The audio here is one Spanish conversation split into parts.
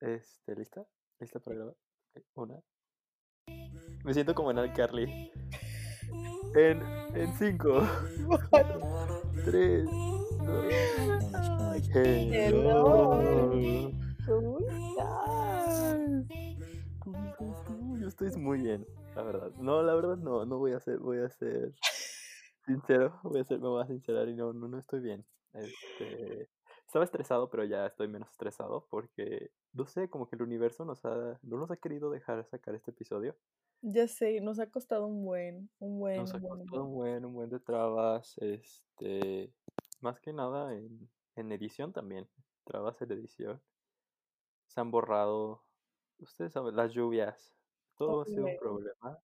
Este, ¿lista? ¿Lista para grabar? Una. Me siento como en Carly. En, en cinco, tres, dos. Hello. ¿Cómo estás? ¿Cómo estás tú? Yo estoy muy bien, la verdad. No, la verdad no, no voy a ser, voy a ser sincero, voy a ser, me voy a sincerar y no, no, no estoy bien. Este, estaba estresado, pero ya estoy menos estresado porque, no sé, como que el universo nos ha, no nos ha querido dejar sacar este episodio. Ya sé, nos ha costado un buen, un buen, Nos ha un buen, un costado buen. un buen, un buen de trabas, este, más que nada en, en edición también, trabas en edición. Se han borrado, ustedes saben, las lluvias, todo ha sido un problema,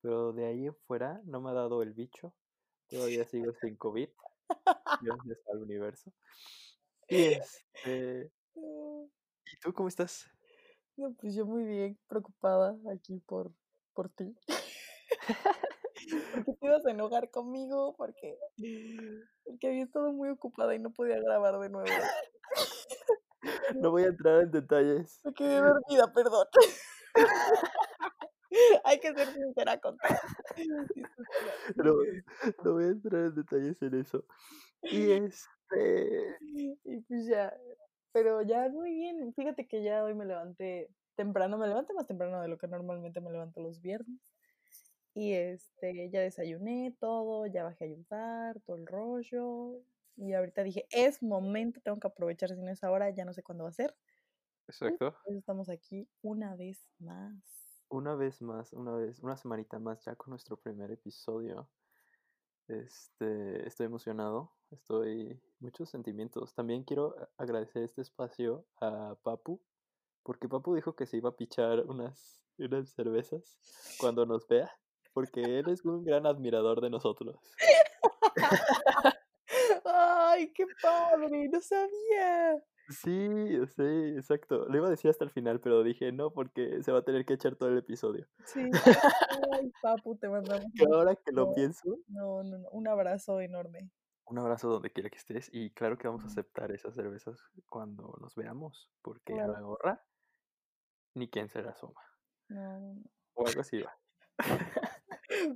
pero de ahí en fuera no me ha dado el bicho, todavía sigo sin COVID, gracias al universo. Y este, ¿y tú cómo estás? no, pues yo muy bien, preocupada aquí por, por ti. Porque te ibas a enojar conmigo, porque, porque había estado muy ocupada y no podía grabar de nuevo. No voy a entrar en detalles. Me quedé dormida, perdón. Hay que ser sincera con. No, no voy a entrar en detalles en eso. Y este, Y pues ya, pero ya muy bien. Fíjate que ya hoy me levanté temprano, me levanté más temprano de lo que normalmente me levanto los viernes. Y este, ya desayuné todo, ya bajé a ayudar, todo el rollo. Y ahorita dije, es momento, tengo que aprovechar si no es ahora, ya no sé cuándo va a ser. exacto. Pues estamos aquí una vez más. Una vez más, una vez, una semanita más ya con nuestro primer episodio. Este, estoy emocionado, estoy muchos sentimientos. También quiero agradecer este espacio a Papu, porque Papu dijo que se iba a pichar unas, unas cervezas cuando nos vea, porque él es un gran admirador de nosotros. ¡Ay, qué padre! No sabía. Sí, sí, exacto. Le iba a decir hasta el final, pero dije no, porque se va a tener que echar todo el episodio. Sí. Ay, papu, te mandamos un ahora que lo pienso, No, no, no. Un abrazo enorme. Un abrazo donde quiera que estés y claro que vamos a aceptar esas cervezas cuando nos veamos, porque a Claro. la gorra ni quien se la asoma. No. O algo así va.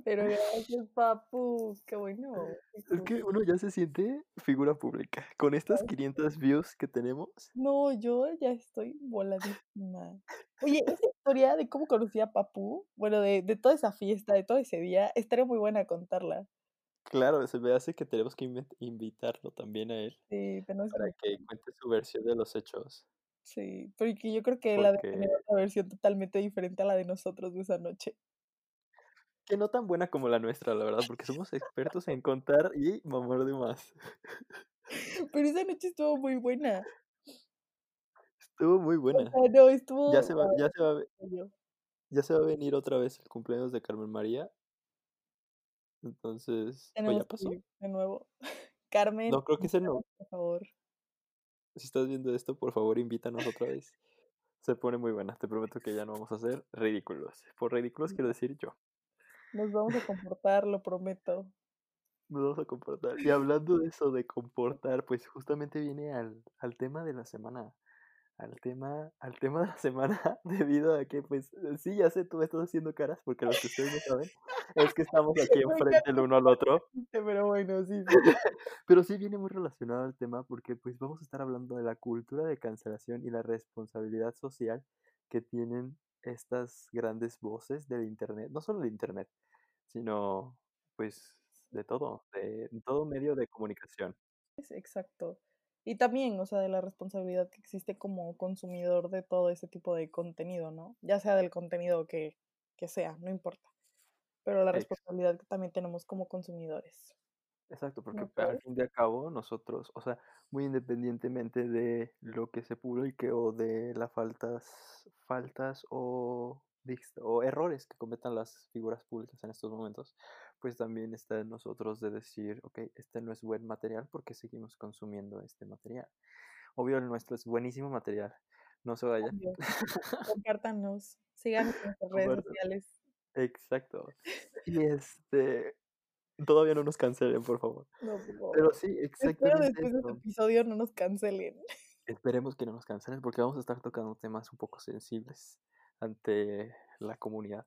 Pero gracias, papu. Qué bueno. Es que uno ya se siente figura pública. Con estas 500 views que tenemos, No, yo ya estoy voladísima. Oye, esa historia de cómo conocí a Papu, bueno, de, de toda esa fiesta, de todo ese día, estaría muy buena contarla. claro, se me hace que tenemos que invi- invitarlo también a él Sí, para que cuente su versión de los hechos. Sí, porque yo creo que él ha de tener otra versión totalmente diferente a la de nosotros de esa noche. Que no tan buena como la nuestra, la verdad, porque somos expertos en contar y mamar de más. Pero esa noche estuvo muy buena. Estuvo muy O buena. sea, no, estuvo Ya se va, ya se va, ya se va a venir otra vez el cumpleaños de Carmen María. Entonces, ¿o ya pasó? de nuevo. Carmen, No, creo que ese no. por favor. Si estás viendo esto, por favor, invítanos otra vez. Se pone muy buena. Te prometo que ya no vamos a hacer ridículos. Por ridículos quiero decir yo. Nos vamos a comportar, lo prometo. Nos vamos a comportar. Y hablando de eso, de comportar, pues justamente viene al, al tema de la semana. Al tema, al tema de la semana, debido a que, pues, sí, ya sé, tú me estás haciendo caras, porque los que ustedes no saben, es que estamos aquí enfrente el uno al otro. Pero bueno, sí, sí. Pero sí viene muy relacionado al tema porque pues vamos a estar hablando de la cultura de cancelación y la responsabilidad social que tienen estas grandes voces del internet, no solo del internet, sino pues de todo, de de todo medio de comunicación. Es exacto. Y también, o sea, de la responsabilidad que existe como consumidor de todo ese tipo de contenido, ¿no? Ya sea del contenido que, que sea, no importa. Pero la responsabilidad que también tenemos como consumidores. Exacto, porque ¿No al fin de a cabo nosotros, o sea, muy independientemente de lo que se publique o de las faltas, faltas o, o errores que cometan las figuras públicas en estos momentos, pues también está en nosotros de decir, ok, este no es buen material porque seguimos consumiendo este material. Obvio, el nuestro es buenísimo material, no se vayan. Compártanos, síganos en nuestras redes sociales. Exacto. Y este, todavía no nos cancelen, por favor. No, por favor. Pero sí, Espero exactamente después de este episodio no nos cancelen. Esperemos que no nos cancelen porque vamos a estar tocando temas un poco sensibles ante la comunidad.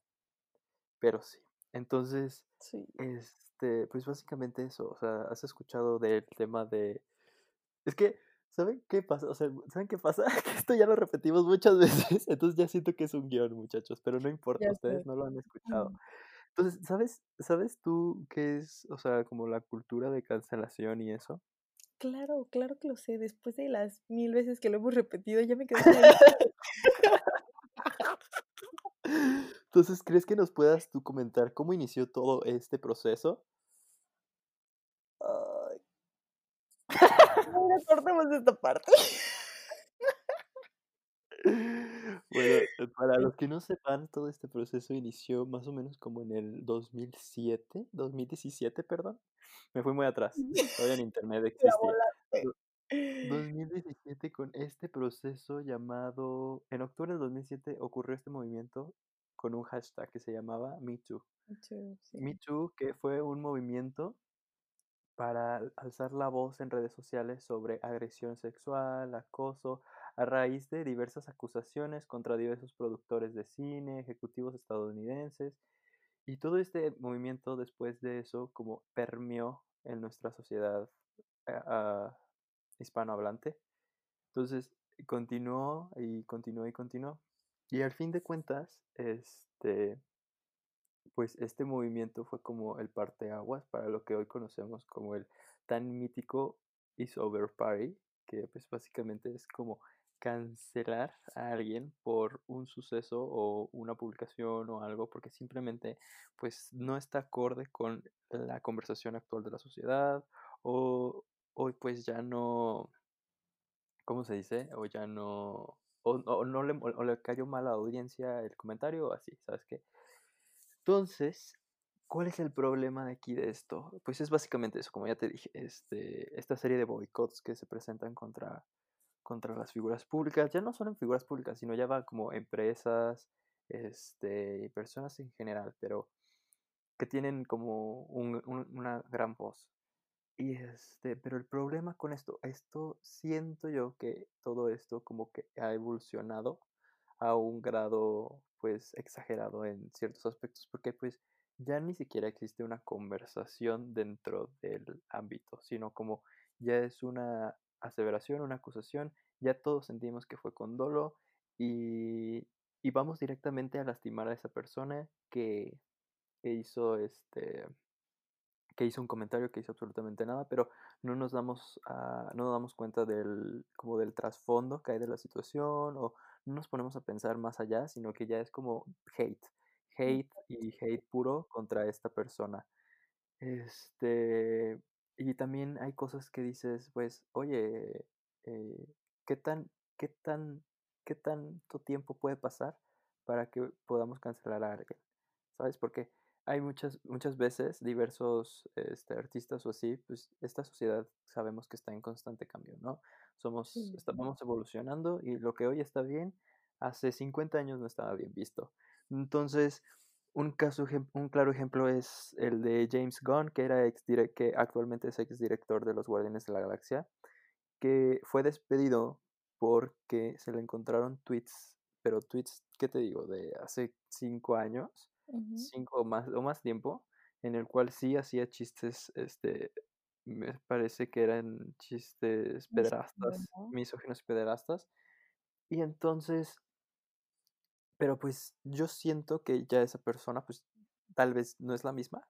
Pero sí. Entonces, Sí. este, pues básicamente eso. O sea, ¿has escuchado del tema de... Es que, ¿saben qué pasa? O sea, ¿saben qué pasa? Que esto ya lo repetimos muchas veces. Entonces ya siento que es un guion, muchachos. Pero no importa, Ya ustedes sé. no lo han escuchado. Entonces, ¿sabes, ¿sabes tú qué es, o sea, como la cultura de cancelación y eso? Claro, claro que lo sé. Después de las mil veces que lo hemos repetido, ya me clarísimo. Entonces, ¿crees que nos puedas tú comentar cómo inició todo este proceso? Ay. Mira, cortemos esta parte. Bueno, eh, para los que no sepan, todo este proceso inició más o menos como en el 2007, 2017, perdón. Me fui muy atrás. Todavía en internet. Do 2017 con este proceso llamado en octubre del 2007 ocurrió este movimiento con un hashtag que se llamaba MeToo. Sí, sí. MeToo, que fue un movimiento para al- alzar la voz en redes sociales sobre agresión sexual, acoso, a raíz de diversas acusaciones contra diversos productores de cine, ejecutivos estadounidenses, y todo este movimiento después de eso como permeó en nuestra sociedad ah, hispanohablante. Entonces continuó y continuó y continuó. Y al fin de cuentas, este, pues este movimiento fue como el parteaguas para lo que hoy conocemos como el tan mítico Is Over Party, que pues básicamente es como cancelar a alguien por un suceso o una publicación o algo porque simplemente pues no está acorde con la conversación actual de la sociedad o pues ya no ¿cómo se dice? O ya no o, o no le, o le cayó mal a la audiencia el comentario o así, ¿sabes qué? Entonces, ¿cuál es el problema de aquí de esto? Pues es básicamente eso, como ya te dije, este, esta serie de boicots que se presentan contra, contra las figuras públicas, ya no solo en figuras públicas, sino ya va como empresas, este, y personas en general, pero que tienen como un- un- una gran voz. Y este, pero el problema con esto, esto siento yo que todo esto como que ha evolucionado a un grado pues exagerado en ciertos aspectos, porque pues ya ni siquiera existe una conversación dentro del ámbito, sino como ya es una aseveración, una acusación, ya todos sentimos que fue con dolo y, y vamos directamente a lastimar a esa persona que, que hizo este que hizo un comentario que hizo absolutamente nada, pero no nos damos a- no nos damos cuenta del como del trasfondo que hay de la situación o no nos ponemos a pensar más allá, sino que ya es como hate, hate y hate puro contra esta persona. Este, y también hay cosas que dices, pues, oye, eh, ¿qué tan, qué tan, qué tanto tiempo puede pasar para que podamos cancelar a alguien? ¿Sabes? Porque hay muchas, muchas veces diversos este, artistas o así, pues esta sociedad sabemos que está en constante cambio, ¿no? Somos, Sí, vamos evolucionando y lo que hoy está bien, hace 50 años no estaba bien visto. Entonces, un caso, un claro ejemplo es el de James Gunn, que era ex que actualmente es exdirector de los Guardianes de la Galaxia, que fue despedido porque se le encontraron tweets, pero tweets, ¿qué te digo? De hace cinco años, cinco o más, o más tiempo, en el cual sí hacía chistes, este, me parece que eran chistes pederastas, ¿no? misóginos y pederastas, y entonces pero pues yo siento que ya esa persona, pues tal vez no es la misma,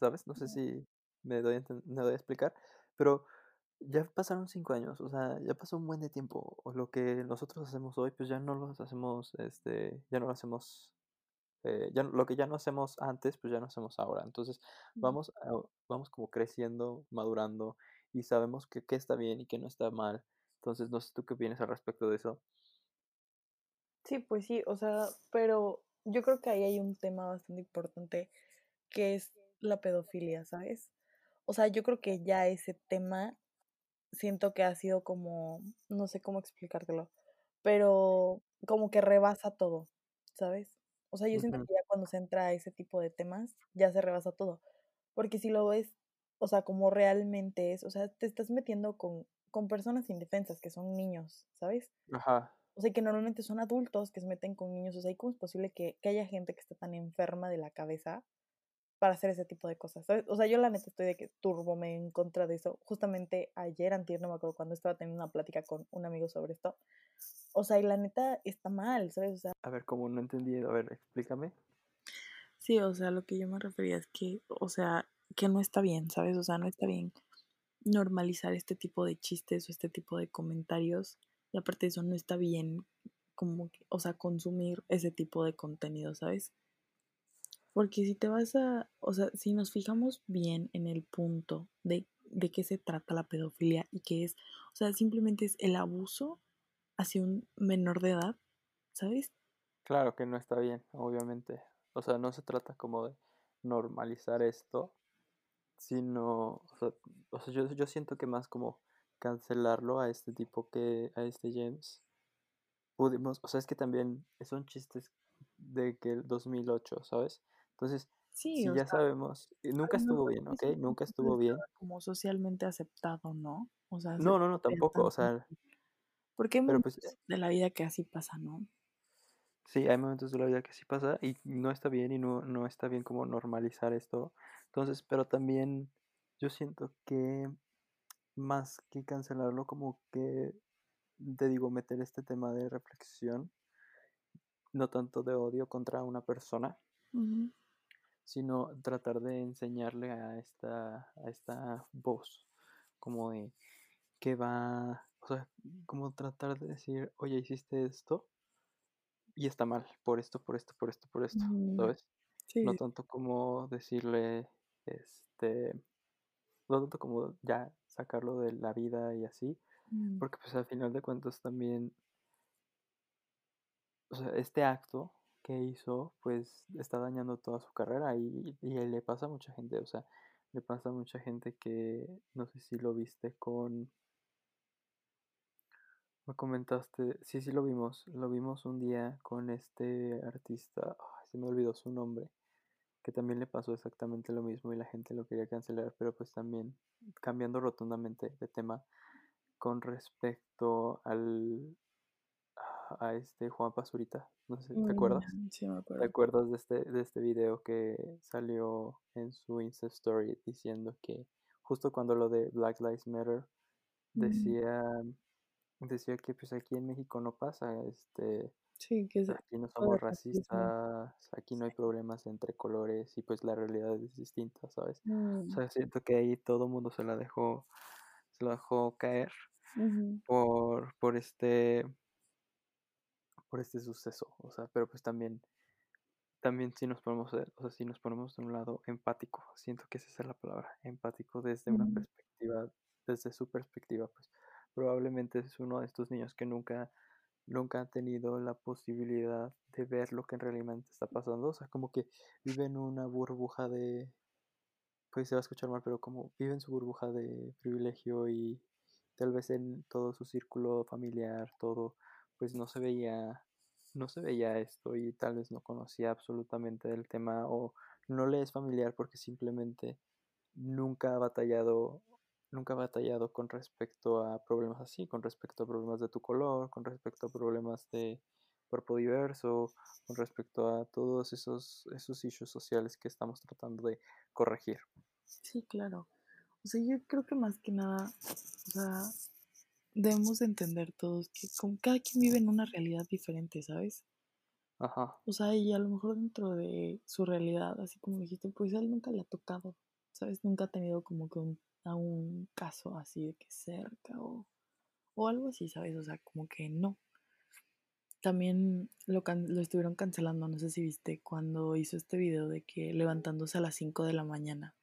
¿sabes? No sé si me doy me doy a explicar, pero ya pasaron cinco años, o sea, ya pasó un buen de tiempo. O lo que nosotros hacemos hoy, pues ya no lo hacemos, este, ya no lo hacemos, eh, ya, lo que ya no hacemos antes, pues ya no hacemos ahora. Entonces vamos, a- vamos como creciendo, madurando y sabemos que qué está bien y qué no está mal. Entonces, no sé tú qué opinas al respecto de eso. Sí, pues sí, o sea, pero yo creo que ahí hay un tema bastante importante que es la pedofilia, ¿sabes? O sea, yo creo que ya ese tema siento que ha sido como, no sé cómo explicártelo, pero como que rebasa todo, ¿sabes? O sea, yo siento que ya cuando se entra a ese tipo de temas, ya se rebasa todo. Porque si lo ves, o sea, como realmente es, o sea, te estás metiendo con con personas indefensas, que son niños, ¿sabes? Ajá. O sea, que normalmente son adultos que se meten con niños. O sea, ¿cómo es posible que, que haya gente que esté tan enferma de la cabeza para hacer ese tipo de cosas? ¿sabes? O sea, yo la neta estoy de que turbo me en contra de eso. Justamente ayer, antier, no me acuerdo cuando estaba teniendo una plática con un amigo sobre esto. O sea, y la neta está mal, ¿sabes? O sea, A ver, como no entendí, a ver, explícame. Sí, o sea, lo que yo me refería es que, o sea, que no está bien, ¿sabes? O sea, no está bien normalizar este tipo de chistes o este tipo de comentarios. Y aparte de eso, no está bien como, que- o sea, consumir ese tipo de contenido, ¿sabes? Porque si te vas a, o sea, si nos fijamos bien en el punto de, de qué se trata la pedofilia y que es, o sea, simplemente es el abuso hacia un menor de edad, ¿sabes? Claro que no está bien, obviamente. O sea, no se trata como de normalizar esto, sino, o sea, o sea, yo, yo siento que más como cancelarlo a este tipo que, a este James, pudimos, o sea, es que también son chistes de que el 2008, ¿sabes? Entonces, Sí, si ya sea, sabemos, nunca estuvo bien, en ¿ok? ese Nunca estuvo bien. como socialmente aceptado, ¿no? O sea, se No, no, no, tampoco, o sea, Porque hay pues de la vida que así pasa, ¿no? Sí, hay momentos de la vida que sí pasa y no está bien y no, no está bien como normalizar esto. Entonces, pero también yo siento que más que cancelarlo, como que, te digo, meter este tema de reflexión, no tanto de odio contra una persona, sino tratar de enseñarle a esta, a esta voz, como de que va, o sea, como tratar de decir, oye, hiciste esto y está mal, por esto, por esto, por esto, por esto, Mm, ¿sabes? No Sí, tanto como decirle, este, no tanto como ya sacarlo de la vida y así, mm, porque pues al final de cuentas también, o sea, este acto que hizo, pues está dañando toda su carrera y, y le pasa a mucha gente, o sea, le pasa a mucha gente que, no sé si lo viste con, me comentaste, sí, sí lo vimos, lo vimos un día con este artista, se me olvidó su nombre que también le pasó exactamente lo mismo y la gente lo quería cancelar, pero pues también cambiando rotundamente de tema con respecto al a este Juan Pazurita, no sé, ¿te mm, acuerdas? sí me ¿Te acuerdo. acuerdas de este, de este video que salió en su Insta Story diciendo que justo cuando lo de Black Lives Matter decía decía que pues aquí en México no pasa, este Sí, que Aquí no somos racistas, aquí no hay problemas entre colores y pues la realidad es distinta, ¿sabes? O Mm, sea, siento que ahí todo el mundo se la dejó, se la dejó caer por, por este, por este suceso. O sea, pero pues también, también si nos ponemos, o sea, si nos ponemos de un lado empático, siento que esa es la palabra, empático desde una perspectiva, desde su perspectiva, pues probablemente es uno de estos niños que nunca nunca han tenido la posibilidad de ver lo que realmente está pasando. O sea, como que viven una burbuja de, pues se va a escuchar mal, pero como viven su burbuja de privilegio y tal vez en todo su círculo familiar, todo, pues no se veía, no se veía esto y tal vez no conocía absolutamente del tema o no le es familiar porque simplemente nunca ha batallado, nunca ha batallado con respecto a problemas así, con respecto a problemas de tu color, con respecto a problemas de cuerpo diverso, con respecto a todos esos, esos issues sociales que estamos tratando de corregir. Sí, claro. O sea, yo creo que más que nada, o sea, debemos de entender todos que como cada quien vive en una realidad diferente, ¿sabes? Ajá. O sea, y a lo mejor dentro de su realidad, así como dijiste, pues a él nunca le ha tocado, ¿sabes? Nunca ha tenido como que un, a un caso así de que cerca o, o algo así, ¿sabes? O sea, como que no. También lo, can- lo estuvieron cancelando, no sé si viste, cuando hizo este video de que levantándose a las 5 de la mañana.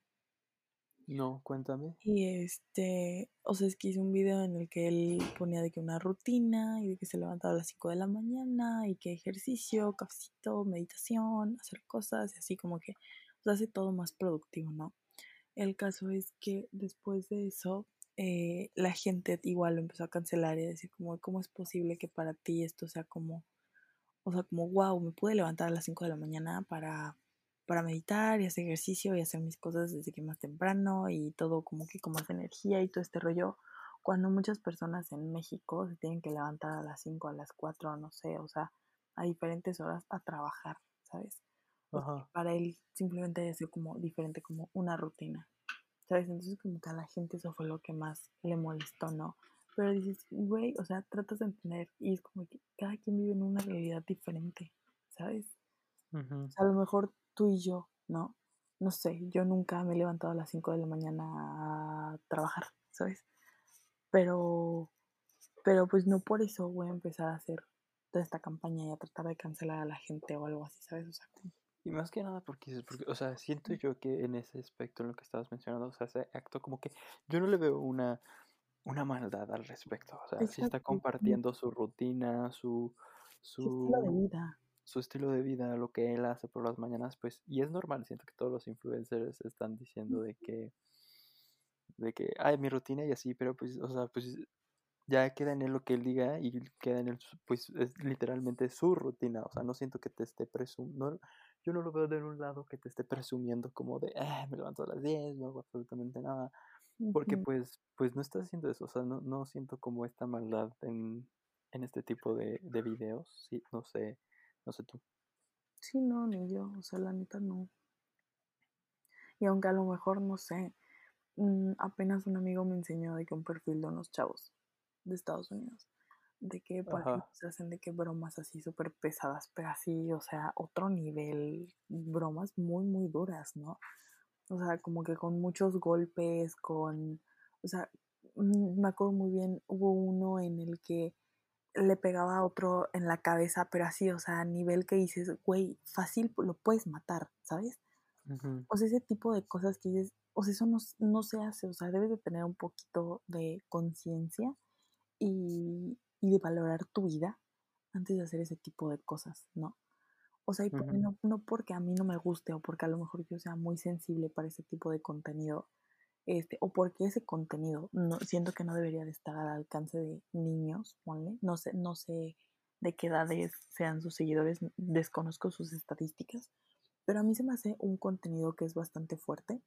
No, cuéntame. Y este, o sea, es que hizo un video en el que él ponía de que una rutina y de que se levantaba a las 5 de la mañana y que ejercicio, cafecito, meditación, hacer cosas y así como que o sea, hace todo más productivo, ¿no? El caso es que después de eso, eh, la gente igual lo empezó a cancelar y a decir como, ¿cómo es posible que para ti esto sea como, o sea, como, wow, me pude levantar a las 5 de la mañana para, para meditar y hacer ejercicio y hacer mis cosas desde que más temprano y todo como que con más energía y todo este rollo, cuando muchas personas en México se tienen que levantar a las 5, a las 4, no sé, o sea, a diferentes horas a trabajar, ¿sabes? Para él simplemente es como diferente, como una rutina, ¿sabes? Entonces como que a la gente eso fue lo que más le molestó, ¿no? Pero dices, güey, o sea, tratas de entender y es como que cada quien vive en una realidad diferente, ¿sabes? o sea, a lo mejor tú y yo, ¿no? No sé, yo nunca me he levantado a las 5 de la mañana a trabajar, ¿sabes? Pero, pero pues no por eso voy a empezar a hacer toda esta campaña y a tratar de cancelar a la gente o algo así, ¿sabes? O sea, y más que nada porque, porque, o sea, siento yo que en ese aspecto, en lo que estabas mencionando, o sea, ese acto como que yo no le veo una, una maldad al respecto. O sea, si está compartiendo su rutina, su, su, estilo de vida. Su estilo de vida, lo que él hace por las mañanas, pues, y es normal, siento que todos los influencers están diciendo de que, de que, ay, mi rutina y así, pero pues, o sea, pues ya queda en él lo que él diga y queda en él, pues es literalmente su rutina, o sea, no siento que te esté presumiendo, yo no lo veo de un lado que te esté presumiendo como de, ah, me levanto a las 10, no hago absolutamente nada, porque pues, pues no estás haciendo eso, o sea, no, no siento como esta maldad en, en este tipo de, de videos, sí, no sé, no sé tú. Sí, no, ni yo, o sea, la neta no. Y aunque a lo mejor, no sé, mm, apenas un amigo me enseñó de que un perfil de unos chavos de Estados Unidos. De que se hacen de que bromas así súper pesadas, pero así, o sea, otro nivel, bromas muy, muy duras, ¿no? O sea, como que con muchos golpes, con, o sea, mm, me acuerdo muy bien, hubo uno en el que le pegaba a otro en la cabeza, pero así, o sea, a nivel que dices, güey, fácil lo puedes matar, ¿sabes? O sea, ese tipo de cosas que dices, o sea, eso no, no se hace, o sea, debes de tener un poquito de conciencia y, y, de valorar tu vida antes de hacer ese tipo de cosas, ¿no? O sea, y no, no, porque a mí no me guste o porque a lo mejor yo sea muy sensible para ese tipo de contenido, este, o porque ese contenido no, siento que no debería de estar al alcance de niños, ponle, no sé, no sé de qué edades sean sus seguidores, desconozco sus estadísticas, pero a mí se me hace un contenido que es bastante fuerte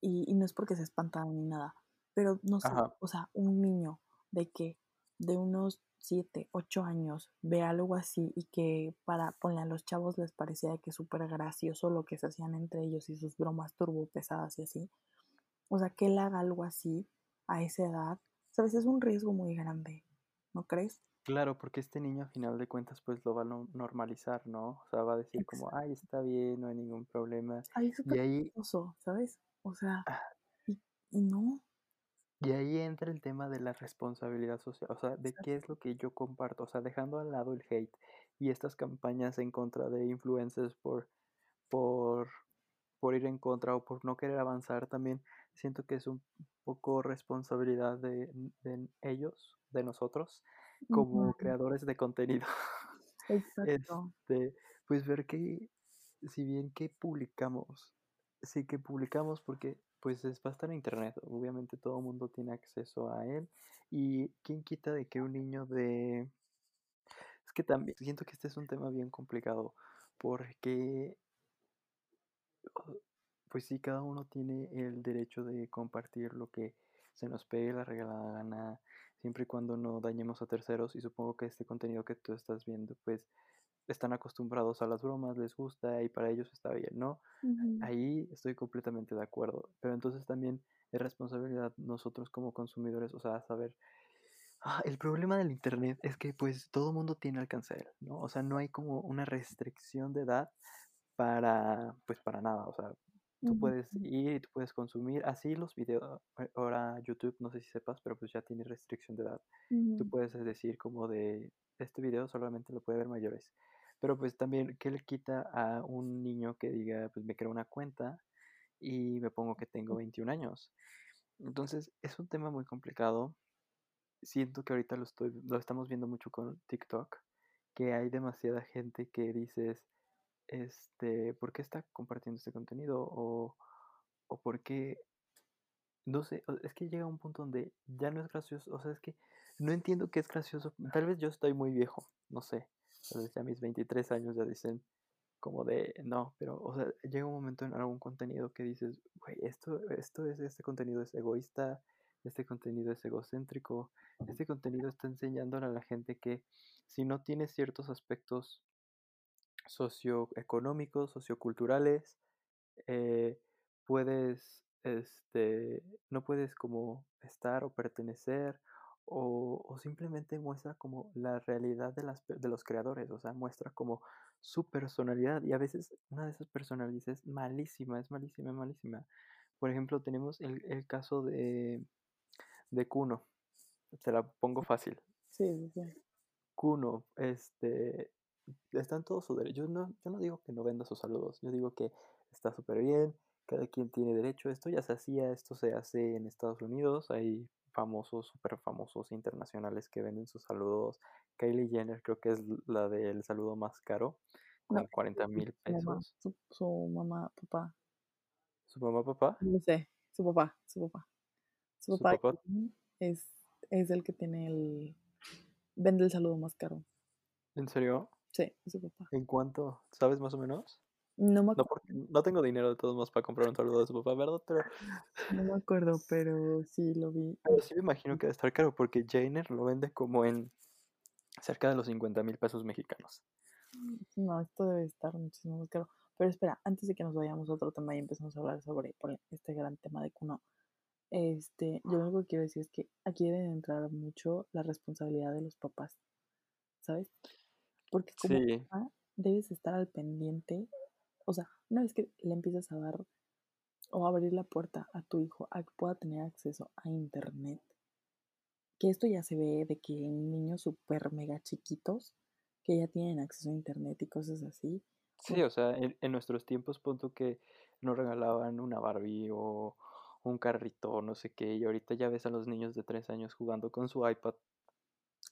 y, y no es porque se espantan ni nada, pero no sé, o sea, un niño de que de unos 7, 8 años ve algo así y que para ponerle a los chavos les parecía que súper gracioso lo que se hacían entre ellos y sus bromas turbo pesadas y así. O sea, que él haga algo así a esa edad, sabes, es un riesgo muy grande, ¿no crees? Claro, porque este niño a final de cuentas pues lo va a normalizar, ¿no? O sea, va a decir como, ay, está bien, no hay ningún problema. Ay, es y ahí, ¿sabes? O sea, ah. y, y no, y ahí entra el tema de la responsabilidad social, o sea, de qué es lo que yo comparto, o sea, dejando al lado el hate y estas campañas en contra de influencers por, por, por ir en contra o por no querer avanzar, también siento que es un poco responsabilidad de, ellos, de nosotros, como creadores de contenido. Exacto. Este, pues ver que, si bien que publicamos, sí que publicamos porque pues es, va a estar en internet. Obviamente todo el mundo tiene acceso a él. Y quién quita de que un niño de... Es que también siento que este es un tema bien complicado. Porque... Pues sí, cada uno tiene el derecho de compartir lo que se nos pegue la regalada gana, siempre y cuando no dañemos a terceros. Y supongo que este contenido que tú estás viendo, pues están acostumbrados a las bromas, les gusta y para ellos está bien, ¿no? Ahí estoy completamente de acuerdo, pero entonces también es responsabilidad nosotros como consumidores, o sea, saber... Ah, el problema del Internet es que pues todo mundo tiene alcance a él, ¿no? O sea, no hay como una restricción de edad para, pues para nada, o sea, tú puedes ir y tú puedes consumir así los videos, eh, ahora YouTube, no sé si sepas, pero pues ya tiene restricción de edad. Tú puedes decir como de, este video solamente lo puede ver mayores. Pero pues también, ¿qué le quita a un niño que diga, pues me creo una cuenta y me pongo que tengo 21 años? Entonces, es un tema muy complicado. Siento que ahorita lo, estoy, lo estamos viendo mucho con TikTok, que hay demasiada gente que dices, este, ¿por qué está compartiendo este contenido? O, o por qué, no sé, es que llega un punto donde ya no es gracioso, o sea, es que no entiendo qué es gracioso, tal vez yo estoy muy viejo, no sé, mis 23 años ya dicen como de, no, pero, o sea, llega un momento en algún contenido que dices, güey, esto, esto es, este contenido es egoísta, este contenido es egocéntrico, este contenido está enseñándole a la gente que si no tienes ciertos aspectos socioeconómicos, socioculturales, eh, puedes, este, no puedes como estar o pertenecer o, o simplemente muestra como la realidad de, las, de los creadores, o sea, muestra como su personalidad y a veces una de esas personalidades es malísima, es malísima, es malísima. Por ejemplo, tenemos el, el caso de, de Kuno, te la pongo fácil. Sí, sí. Kuno, este, está en todo su derecho. Yo no, yo no digo que no venda sus saludos, yo digo que está súper bien, cada quien tiene derecho. Esto ya se hacía, esto se hace en Estados Unidos, hay famosos, súper famosos internacionales que venden sus saludos. Kylie Jenner creo que es la del saludo más caro, No, con 40 mil su mamá, pesos. su, su mamá, papá, ¿Su mamá, papá? no sé, su papá, su papá. Su ¿Su papá papá? es, es el que tiene el, vende el saludo más caro. ¿En serio? Sí, su papá. ¿En cuánto? ¿Sabes más o menos? No me No, acuerdo, porque no tengo dinero de todos modos para comprar un saludo de su papá, ¿verdad? Pero, no me acuerdo, pero sí lo vi. pero sí me imagino que debe estar caro porque Jenner lo vende como en cerca de los 50 mil pesos mexicanos. No, esto debe estar muchísimo más caro. Pero espera, antes de que nos vayamos a otro tema y empezamos a hablar sobre por este gran tema de Kuno, este, yo lo único que quiero decir es que aquí debe entrar mucho la responsabilidad de los papás, ¿sabes? Porque como Sí, papá debes estar al pendiente, o sea, una vez que le empiezas a dar o abrir la puerta a tu hijo a que pueda tener acceso a internet, que esto ya se ve de que niños súper mega chiquitos que ya tienen acceso a internet y cosas así, sí, o sea, en, en nuestros tiempos, punto que nos regalaban una Barbie o un carrito no sé qué, y ahorita ya ves a los niños de tres años jugando con su iPad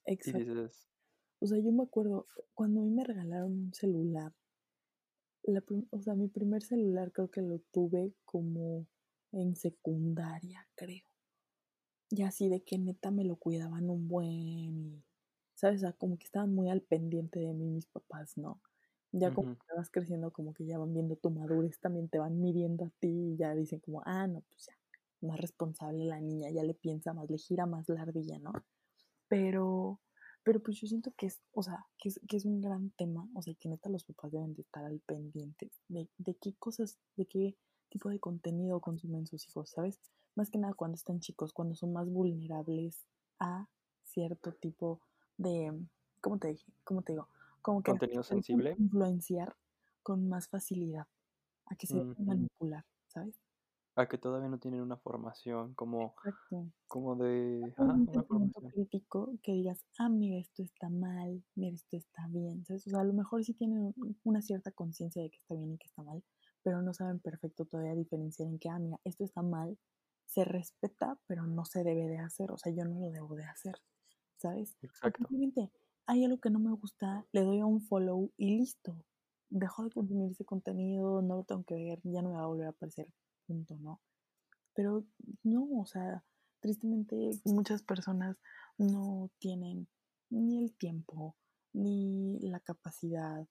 y exacto. dices, O sea, yo me acuerdo cuando a mí me regalaron un celular, la o sea, mi primer celular creo que lo tuve como en secundaria, creo. Y así de que neta me lo cuidaban un buen y, ¿sabes? O sea, como que estaban muy al pendiente de mí mis papás, ¿no? Ya como ujú, que vas creciendo, como que ya van viendo tu madurez, también te van midiendo a ti y ya dicen como, ah, no, pues ya, más responsable la niña, ya le piensa más, le gira más la ardilla, ¿no? Pero, pero pues yo siento que es, o sea, que es, que es un gran tema, o sea, que neta los papás deben de estar al pendiente de, de qué cosas, de qué tipo de contenido consumen sus hijos, ¿sabes? Más que nada cuando están chicos, cuando son más vulnerables a cierto tipo de, ¿cómo te dije? ¿Cómo te digo? Como que contenido sensible. influenciar con más facilidad, a que se ujú, manipular, ¿sabes? A que todavía no tienen una formación como, Exacto. como de, un ajá, una pensamiento formación. crítico que digas, ah, mira, esto está mal, mira, esto está bien, ¿sabes? O sea, a lo mejor sí tienen un- una cierta conciencia de que está bien y que está mal, pero no saben perfecto todavía diferenciar en que, ah, mira, esto está mal, se respeta, pero no se debe de hacer, o sea, yo no lo debo de hacer, ¿sabes? Exacto. simplemente hay algo que no me gusta, le doy a un follow y listo. Dejo de consumir ese contenido, no lo tengo que ver, ya no me va a volver a aparecer, punto, ¿no? Pero no, o sea, tristemente muchas personas no tienen ni el tiempo, ni la capacidad,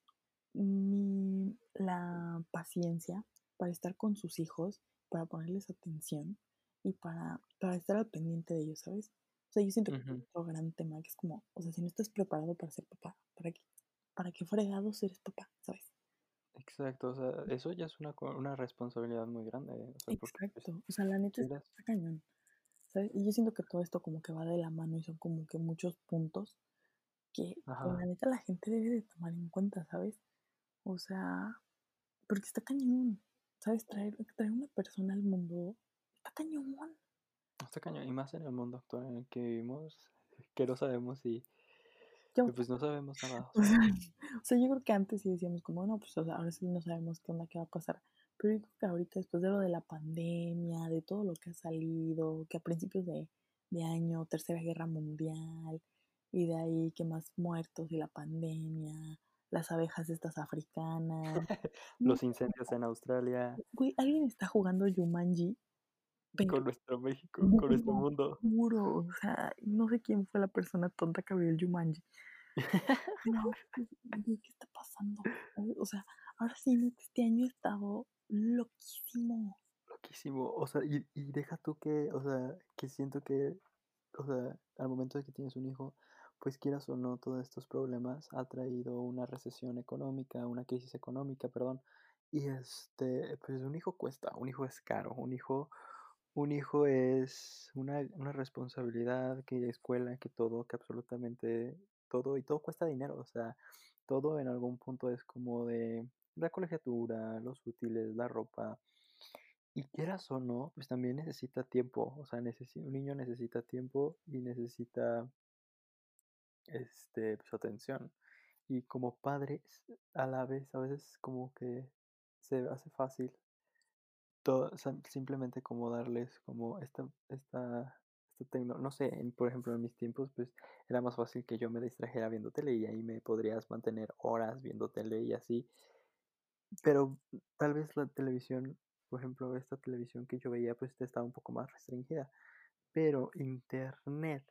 ni la paciencia para estar con sus hijos, para ponerles atención y para, para estar al pendiente de ellos, ¿sabes? O sea, yo siento que es otro gran tema, que es como, o sea, si no estás preparado para ser papá, ¿para qué? ¿Para qué fregados eres papá, ¿sabes? Exacto, o sea, eso ya es una, una responsabilidad muy grande, o sea, porque pues, Exacto, o sea, la neta está, cañón, ¿sabes? Y yo siento que todo esto como que va de la mano y son como que muchos puntos que, ajá, la neta la gente debe de tomar en cuenta, ¿sabes? O sea, porque está cañón, ¿sabes? Traer, traer una persona al mundo está cañón. está cañón, y más en el mundo actual en el que vivimos, que no sabemos y, Yo, pues no sabemos nada, o sea, o sea, yo creo que antes sí decíamos como, no, pues o sea, ahora sí no sabemos qué onda, qué va a pasar. Pero yo creo que ahorita, después de lo de la pandemia, de todo lo que ha salido, que a principios de, de año, Tercera Guerra Mundial, y de ahí que más muertos y la pandemia, las abejas estas africanas. Los incendios en Australia, güey, alguien está jugando Jumanji, pero con nuestro México, con nuestro mundo. juro, o sea, no sé quién fue la persona tonta que abrió el Jumanji. No, güey, ¿qué está pasando? O sea, ahora sí, este año he estado loquísimo. Loquísimo, o sea, y, y deja tú que, o sea, que siento que, o sea, al momento de que tienes un hijo, pues quieras o no, todos estos problemas ha traído una recesión económica, una crisis económica, perdón. Y este, pues un hijo cuesta, un hijo es caro, un hijo, un hijo es una, una responsabilidad, que escuela, que todo, que absolutamente todo, y todo cuesta dinero, o sea, todo en algún punto es como de la colegiatura, los útiles, la ropa. Y quieras o no, pues también necesita tiempo, o sea, necesi- un niño necesita tiempo y necesita este, su atención. Y como padres, a la vez, a veces como que se hace fácil todo, simplemente como darles como esta, esta, esta tecno, no sé, en- por ejemplo, en mis tiempos, pues era más fácil que yo me distrajera viendo tele y ahí me podrías mantener horas viendo tele y así. Pero tal vez la televisión, por ejemplo, esta televisión que yo veía, pues estaba un poco más restringida. Pero internet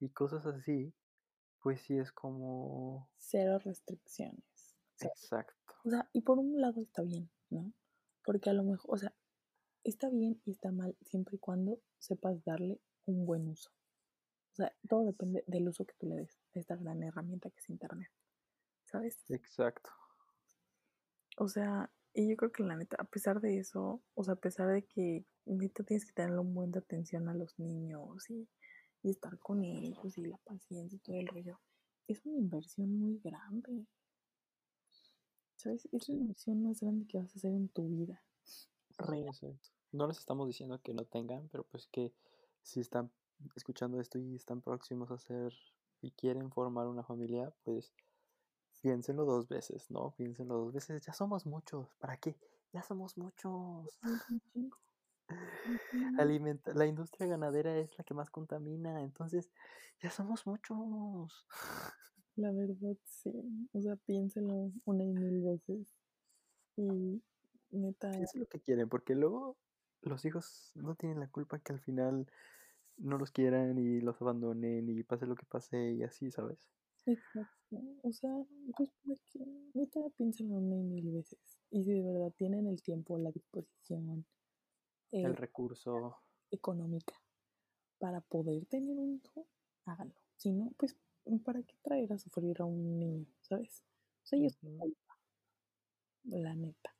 y cosas así, pues sí es como... Cero restricciones. Exacto. o sea, y por un lado está bien, ¿no? Porque a lo mejor, o sea, está bien y está mal siempre y cuando sepas darle un buen uso. O sea, todo depende del uso que tú le des a esta gran herramienta que es Internet. ¿Sabes? Exacto. O sea, y yo creo que la neta, a pesar de eso, o sea, a pesar de que neta tienes que tenerle un buen de atención a los niños y, y estar con ellos y la paciencia y todo el rollo, es una inversión muy grande. ¿Sabes? Es la inversión más grande que vas a hacer en tu vida. Real. exacto. No les estamos diciendo que no tengan, pero pues que si están escuchando esto y están próximos a hacer y quieren formar una familia, pues piénsenlo dos veces, ¿no? Piénsenlo dos veces. Ya somos muchos. ¿Para qué? Ya somos muchos. Alimenta la industria ganadera es la que más contamina, entonces ya somos muchos. La verdad, sí. O sea, piénselo una y mil veces. Y neta, Piensen lo que quieren, porque luego los hijos no tienen la culpa que al final no los quieran y los abandonen y pase lo que pase y así, ¿sabes? exacto. O sea, pues para que neta mil veces. Y si de verdad tienen el tiempo, la disposición El eh, recurso, económica para poder tener un hijo, háganlo. Si no, pues, ¿para qué traer a sufrir a un niño? ¿Sabes? O sea, ellos ujú, culpa, la neta.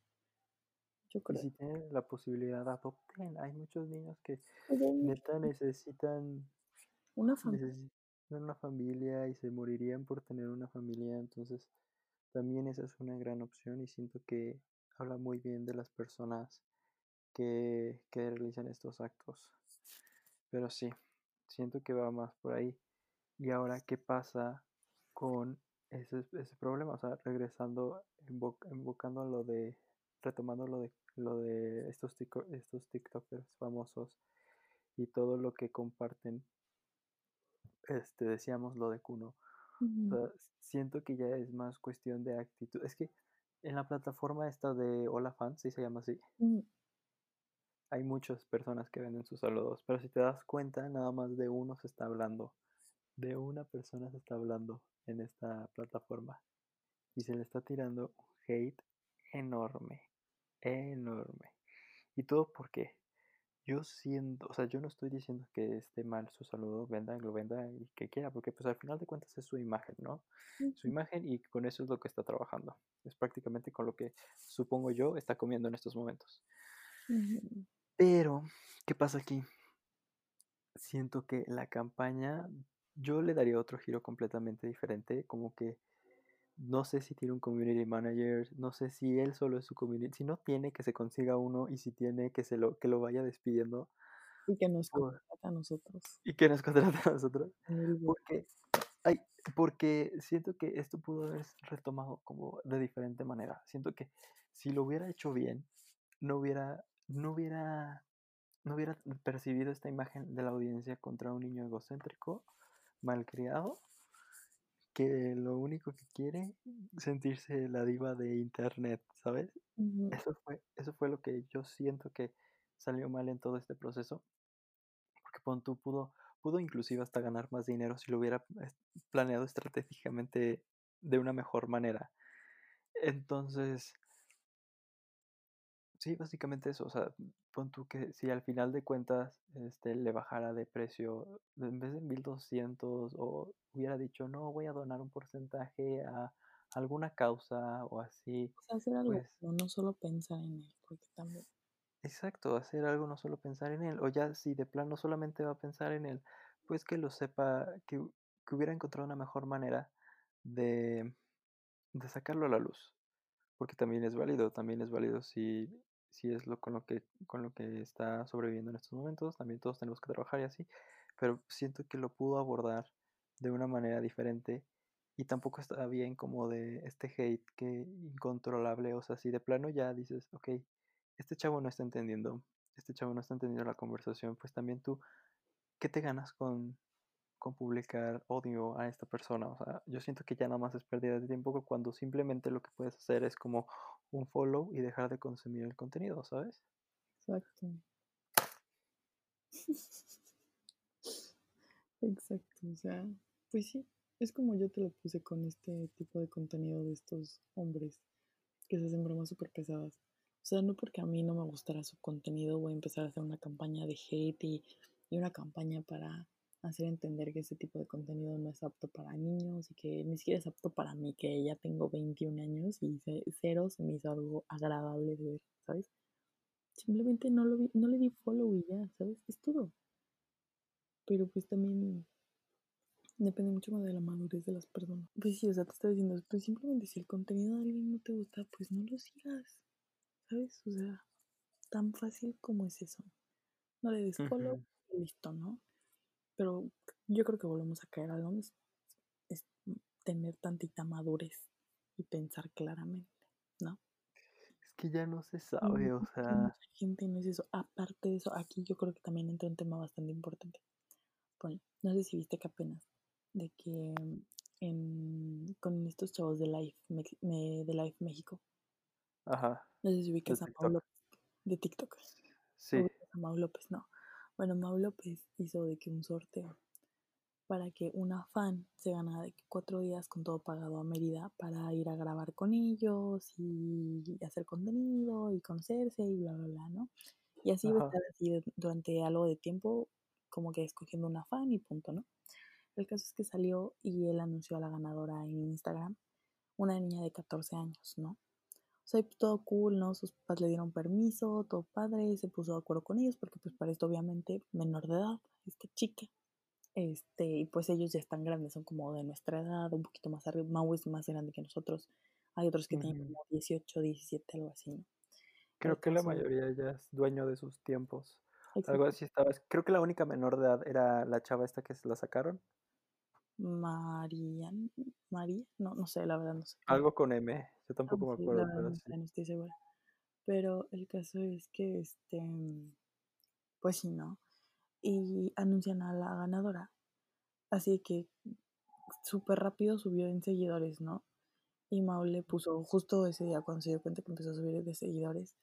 Yo y si tienen la posibilidad, adopten. Hay muchos niños que Pues neta necesitan, una familia. necesitan una familia y se morirían por tener una familia, entonces también esa es una gran opción y siento que habla muy bien de las personas que, que realizan estos actos. Pero sí, siento que va más por ahí. Y ahora, ¿qué pasa con ese, ese problema? O sea, regresando, invo- invocando lo de, retomando lo de, lo de estos, tico- estos TikTokers famosos y todo lo que comparten, este, decíamos lo de Kuno. O Ujú, sea, siento que ya es más cuestión de actitud. Es que en la plataforma esta de Hola Fans, sí se llama así, hay muchas personas que venden sus saludos, pero si te das cuenta, nada más de uno se está hablando. De una persona se está hablando en esta plataforma. Y se le está tirando un hate enorme. Enorme. Y todo porque yo siento, o sea, yo no estoy diciendo que esté mal su saludo, venda, lo venda y que quiera, porque pues al final de cuentas es su imagen, ¿no? Su imagen y con eso es lo que está trabajando. Es prácticamente con lo que supongo yo está comiendo en estos momentos. Pero, ¿qué pasa aquí? Siento que la campaña, yo le daría otro giro completamente diferente, como que no sé si tiene un community manager, no sé si él solo es su community, si no tiene que se consiga uno y si tiene que se lo que lo vaya despidiendo Y que nos contrata a nosotros. y que nos contrate a nosotros, porque ay, porque siento que esto pudo haber retomado como de diferente manera. Siento que si lo hubiera hecho bien, no hubiera no hubiera no hubiera percibido esta imagen de la audiencia contra un niño egocéntrico, malcriado, que lo único que quiere sentirse la diva de internet, ¿sabes? Eso fue, eso fue lo que yo siento que salió mal en todo este proceso, porque pon tú pudo, pudo inclusive hasta ganar más dinero si lo hubiera planeado estratégicamente de una mejor manera. Entonces, sí, básicamente eso, o sea, pon tú que si al final de cuentas, este, le bajara de precio, en vez de 1,200 o hubiera dicho: "No, voy a donar un porcentaje a alguna causa", o así, O sea, hacer algo, pues no solo pensar en él, porque también. Exacto, hacer algo, no solo pensar en él, o ya si de plano solamente va a pensar en él, pues que lo sepa, que que hubiera encontrado una mejor manera de de sacarlo a la luz, porque también es válido, también es válido si si es lo con lo que con lo que está sobreviviendo en estos momentos, también todos tenemos que trabajar y así, pero siento que lo pudo abordar de una manera diferente y tampoco está bien como de este hate que incontrolable, o sea, si de plano ya dices: "Okey, este chavo no está entendiendo, este chavo no está entendiendo la conversación", pues también tú, ¿qué te ganas con con publicar odio a esta persona? O sea, yo siento que ya nada más es pérdida de tiempo cuando simplemente lo que puedes hacer es como un follow y dejar de consumir el contenido, ¿sabes? Exacto. Exacto, o sea, pues sí, es como yo te lo puse con este tipo de contenido de estos hombres que se hacen bromas súper pesadas. O sea, no porque a mí no me gustara su contenido voy a empezar a hacer una campaña de hate y, y una campaña para hacer entender que ese tipo de contenido no es apto para niños y que ni siquiera es apto para mí, que ya tengo 21 años y ce- cero se me hizo algo agradable de ver, ¿sabes? Simplemente no, lo vi, no le di follow y ya, ¿sabes? Es todo. Pero pues también depende mucho más de la madurez de las personas. Pues sí, o sea, te está diciendo, pues simplemente si el contenido de alguien no te gusta, pues no lo sigas, ¿sabes? O sea, tan fácil como es eso. No le des follow y listo, ¿no? Pero yo creo que volvemos a caer a lo mismo. Es tener tantita madurez y pensar claramente, ¿no? Es que ya no se sabe, o sea, mucha gente no es eso. Aparte de eso, aquí yo creo que también entra un tema bastante importante. Ponle, no sé si viste que apenas, de que en, con estos chavos de Life, me- de Life México, ajá, no sé si ubicas a Mau. López, de TikTok, Sí, a Mau López, no. Bueno, Mau López hizo de que un sorteo para que una fan se ganara de que cuatro días con todo pagado a Mérida para ir a grabar con ellos y hacer contenido y conocerse y bla, bla, bla, ¿no? Y así iba a ajá. estar así durante algo de tiempo, como que escogiendo una fan y punto, ¿no? El caso es que salió y él anunció a la ganadora en Instagram, una niña de 14 años, ¿no? Sea, todo cool, ¿no? Sus papás le dieron permiso, todo padre, se puso de acuerdo con ellos, porque pues para esto obviamente menor de edad, esta chica. Este, y pues ellos ya están grandes, son como de nuestra edad, un poquito más arriba. Mau es más grande que nosotros. Hay otros que tienen como 18, 17, algo así, ¿no? Creo que la mayoría ya es dueño de sus tiempos. Algo así estaba. Creo que la única menor de edad era la chava esta que se la sacaron. María, María, no, no sé, la verdad no sé. Algo con M. Yo Ah, tampoco me acuerdo, pero sí. no estoy segura. Pero el caso es que, este, pues sí, ¿no? Y anuncian a la ganadora. Así que súper rápido subió en seguidores, ¿no? Y Mau le puso justo ese día cuando se dio cuenta que empezó a subir de seguidores,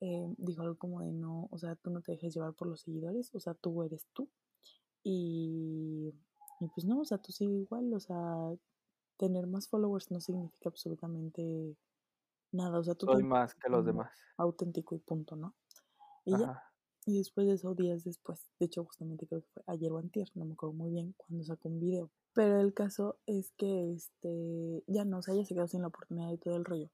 eh, dijo algo como de no, o sea, tú no te dejes llevar por los seguidores, o sea, tú eres tú. Y, y pues no, o sea, tú sigue igual, o sea, tener más followers no significa absolutamente nada, o sea, tú Soy más que los demás. auténtico y punto, ¿no? Y ya, Ajá. y después de eso, días después, de hecho justamente creo que fue ayer o antier, no me acuerdo muy bien, cuando sacó un video. Pero el caso es que, este, ya no, o sea, ella se quedó sin la oportunidad y todo el rollo.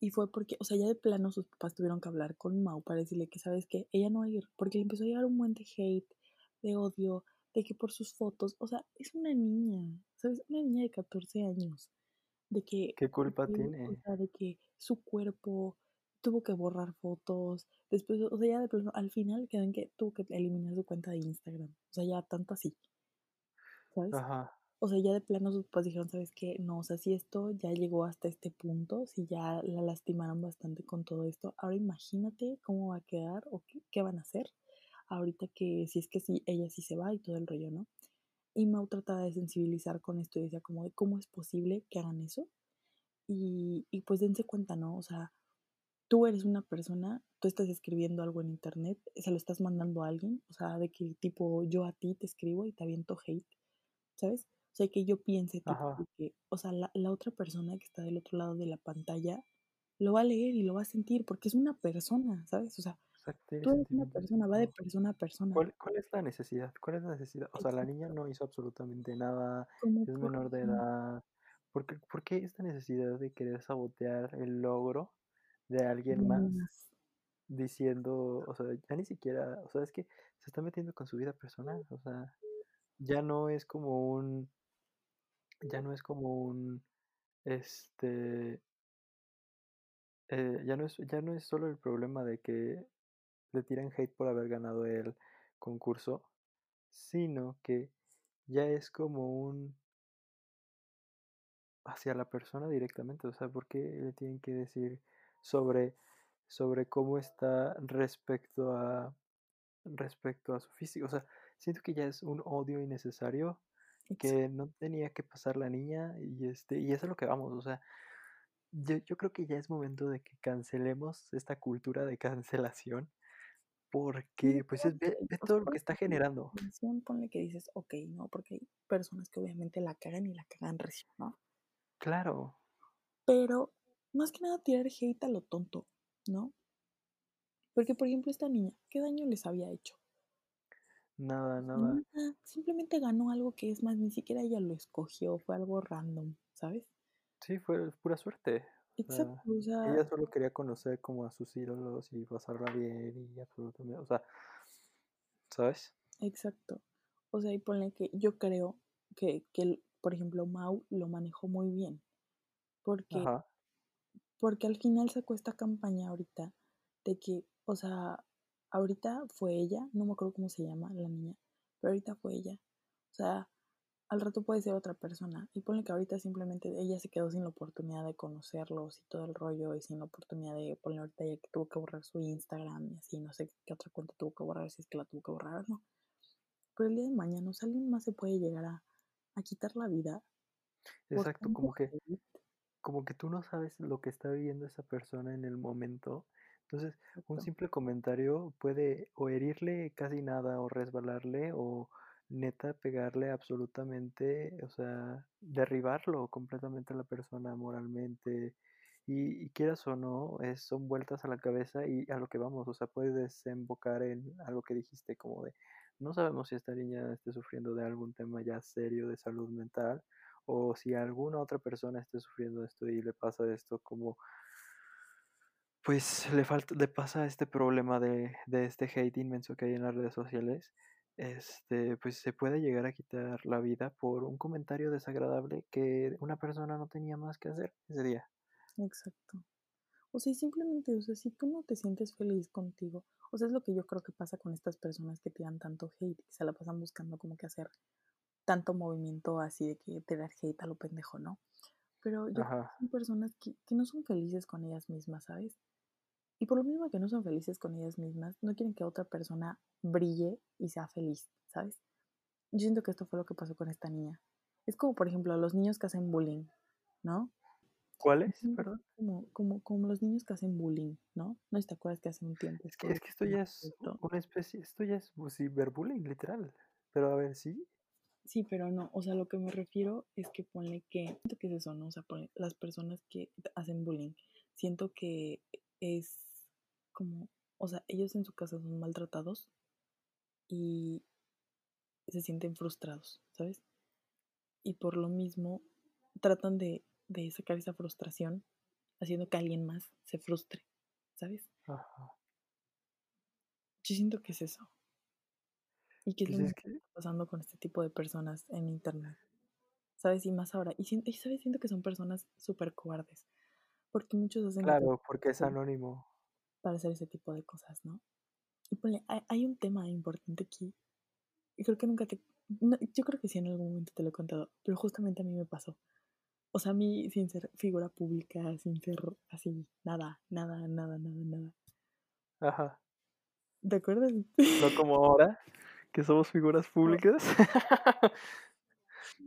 Y fue porque, o sea, ya de plano sus papás tuvieron que hablar con Mau para decirle que, ¿sabes qué? Ella no va a ir, porque le empezó a llegar un buen de hate, de odio, de que por sus fotos, o sea, es una niña, ¿sabes? Una niña de 14 años, de que, ¿Qué de culpa que, o tiene? sea, de que su cuerpo tuvo que borrar fotos, después, o sea, ya de plano, al final quedó en que tuvo que eliminar su cuenta de Instagram, o sea, ya tanto así, ¿sabes? Ajá. O sea, ya de plano sus papás dijeron, ¿sabes qué? No, o sea, si esto ya llegó hasta este punto, si ya la lastimaron bastante con todo esto, ahora imagínate cómo va a quedar o qué, qué van a hacer ahorita que si es que sí, ella sí se va y todo el rollo, ¿no? Y Mau trataba de sensibilizar con esto y decía como de cómo es posible que hagan eso. Y, y pues dense cuenta, ¿no? O sea, tú eres una persona, tú estás escribiendo algo en internet, se lo estás mandando a alguien, o sea, de que tipo yo a ti te escribo y te aviento hate, ¿sabes? O sea, que yo piense, tipo, que, o sea, la, la otra persona que está del otro lado de la pantalla lo va a leer y lo va a sentir porque es una persona, ¿sabes? O sea, Exacto, tiene Tú eres una persona, va de persona a persona. ¿Cuál, cuál es la necesidad? ¿Cuál es la necesidad? O sea, la niña no hizo absolutamente nada, es por menor de edad. ¿Por qué, por qué esta necesidad de querer sabotear el logro de alguien más más. diciendo, o sea, ya ni siquiera, o sea, es que se está metiendo con su vida personal, o sea, ya no es como un, ya no es como un, este, eh, ya no es, ya no es solo el problema de que le tiran hate por haber ganado el concurso, sino que ya es como un hacia la persona directamente, o sea, ¿por qué le tienen que decir sobre, sobre cómo está respecto a respecto a su físico? O sea, siento que ya es un odio innecesario que no tenía que pasar la niña y este y eso es lo que vamos, o sea, yo, yo creo que ya es momento de que cancelemos esta cultura de cancelación porque pues es, ve, sea, todo lo que está generando. ponle que dices, ok, no, porque hay personas que obviamente la cagan y la cagan recio, ¿no? Claro, Pero más que nada tirar hate a lo tonto, ¿no? Porque, por ejemplo, esta niña, ¿qué daño les había hecho? nada, nada. Nada, simplemente ganó algo que es más, ni siquiera ella lo escogió, fue algo random, ¿sabes? Sí, fue pura suerte. Exacto, o sea, ella solo quería conocer como a sus ídolos y pasarla bien y absolutamente, o sea, ¿sabes? exacto. O sea, y ponle que yo creo que, que por ejemplo, Mau lo manejó muy bien. Porque, Ajá, porque al final sacó esta campaña ahorita de que, o sea, ahorita fue ella, no me acuerdo cómo se llama la niña, pero ahorita fue ella. O sea, al rato puede ser otra persona. Y ponle que ahorita simplemente ella se quedó sin la oportunidad de conocerlos y todo el rollo y sin la oportunidad de ponle ahorita ya que tuvo que borrar su Instagram y así, no sé qué otra cuenta tuvo que borrar, si es que la tuvo que borrar o no. Pero el día de mañana, o sea, alguien más se puede llegar a, a quitar la vida exacto, como que, como que tú no sabes lo que está viviendo esa persona en el momento. Entonces, un simple comentario puede o herirle casi nada o resbalarle o neta pegarle absolutamente, o sea, derribarlo completamente a la persona moralmente. Y, y quieras o no, es, son vueltas a la cabeza y a lo que vamos, o sea, puede desembocar en algo que dijiste como de, no sabemos si esta niña esté sufriendo de algún tema ya serio de salud mental o si alguna otra persona esté sufriendo esto y le pasa esto como pues le falta, le pasa este problema de, de este hate inmenso que hay en las redes sociales, este, pues se puede llegar a quitar la vida por un comentario desagradable que una persona no tenía más que hacer ese día. Exacto. O sea, y simplemente, o sea, si tú no te sientes feliz contigo, o sea, es lo que yo creo que pasa con estas personas que tiran tanto hate, que se la pasan buscando como que hacer tanto movimiento así de que tirar hate a lo pendejo, ¿no? Pero yo creo que son personas que, que no son felices con ellas mismas, ¿sabes? Y por lo mismo que no son felices con ellas mismas, no quieren que otra persona brille y sea feliz, ¿sabes? Yo siento que esto fue lo que pasó con esta niña. Es como, por ejemplo, los niños que hacen bullying, ¿no? ¿Cuáles? Perdón. Como, como, como los niños que hacen bullying, ¿no? No te acuerdas que hace un tiempo Es que, es que esto ya es asunto. una especie, esto ya es pues, ciberbullying, literal. Pero a ver, sí, Sí, pero no, o sea, lo que me refiero es que ponle que, siento que es eso, ¿no? O sea, ponle, las personas que hacen bullying, siento que es como, o sea, ellos en su casa son maltratados y se sienten frustrados, ¿sabes? Y por lo mismo tratan de, de sacar esa frustración haciendo que alguien más se frustre, ¿sabes? ajá. Yo siento que es eso. Y que es Pues lo es que está pasando con este tipo de personas en internet. ¿Sabes? Y más ahora. Y, y ¿sabes? Siento que son personas súper cobardes. Porque muchos hacen claro, porque es anónimo. para hacer ese tipo de cosas, ¿no? Y ponle, hay, hay un tema importante aquí. Y creo que nunca te... no, yo creo que sí en algún momento te lo he contado. Pero justamente a mí me pasó. O sea, a mí sin ser figura pública, sin ser así, nada, nada, nada, nada, nada. Ajá. ¿Te acuerdas? No como ahora, que somos figuras públicas.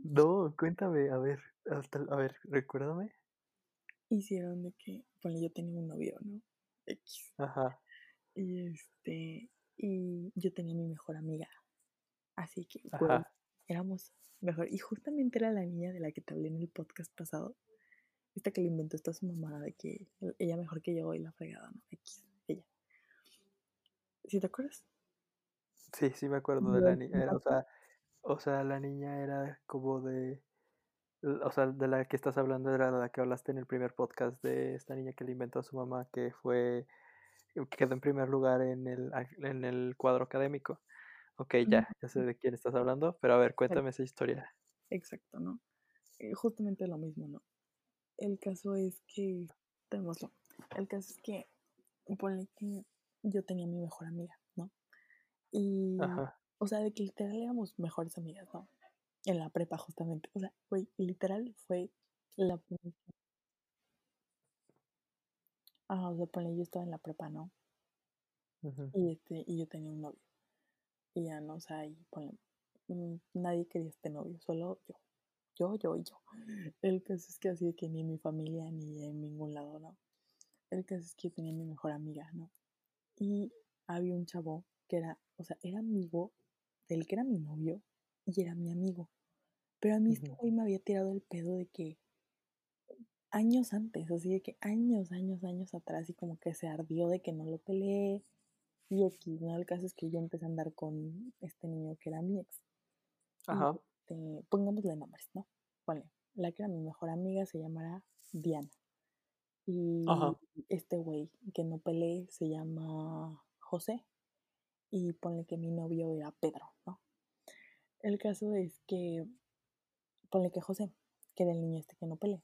No, cuéntame, a ver, hasta, a ver, recuérdame. Hicieron de que, ponle, yo tenía un novio, ¿no? X. Ajá, Y este, y yo tenía mi mejor amiga. Así que, ajá. éramos mejor. Y justamente era la niña de la que te hablé en el podcast pasado. Esta que le inventó esta su mamada de que ella mejor que yo y la fregada, ¿no? X, ella. ¿Sí te acuerdas? Sí, sí me acuerdo de la niña, o sea o sea, la niña era como de o sea, de la que estás hablando era la que hablaste en el primer podcast de esta niña que le inventó a su mamá, que fue quedó en primer lugar en el en el cuadro académico. Okey, ya, ya sé de quién estás hablando, pero a ver, cuéntame esa historia. Exacto, ¿no? Eh, justamente lo mismo, ¿no? El caso es que, tengámoslo, el caso es que, ponle que yo tenía mi mejor amiga, ¿no? Y, Ajá. o sea, de que literal éramos mejores amigas, ¿no? En la prepa, justamente. O sea, güey, literal fue la Ah, o sea, ponle, yo estaba en la prepa, ¿no? Y este, y yo tenía un novio. Y ya no, o sea, y ponle, mm, nadie quería este novio, solo yo. Yo, yo y yo. El caso es que así de que ni en mi familia ni en ningún lado, ¿no? El caso es que yo tenía mi mejor amiga, ¿no? Y había un chavo que era, o sea, era amigo del que era mi novio y era mi amigo. Pero a mí este güey me había tirado el pedo de que años antes, así de que años, años, años atrás, y como que se ardió de que no lo peleé. Y X, ¿no? El caso es que yo empecé a andar con este niño que era mi ex. Ajá. este, pongámosle nombres, ¿no? Ponle, la que era mi mejor amiga se llamará Diana. Y Ajá. este güey que no peleé se llama José. Y ponle que mi novio era Pedro. El caso es que, ponle que José, que era el niño este que no peleé,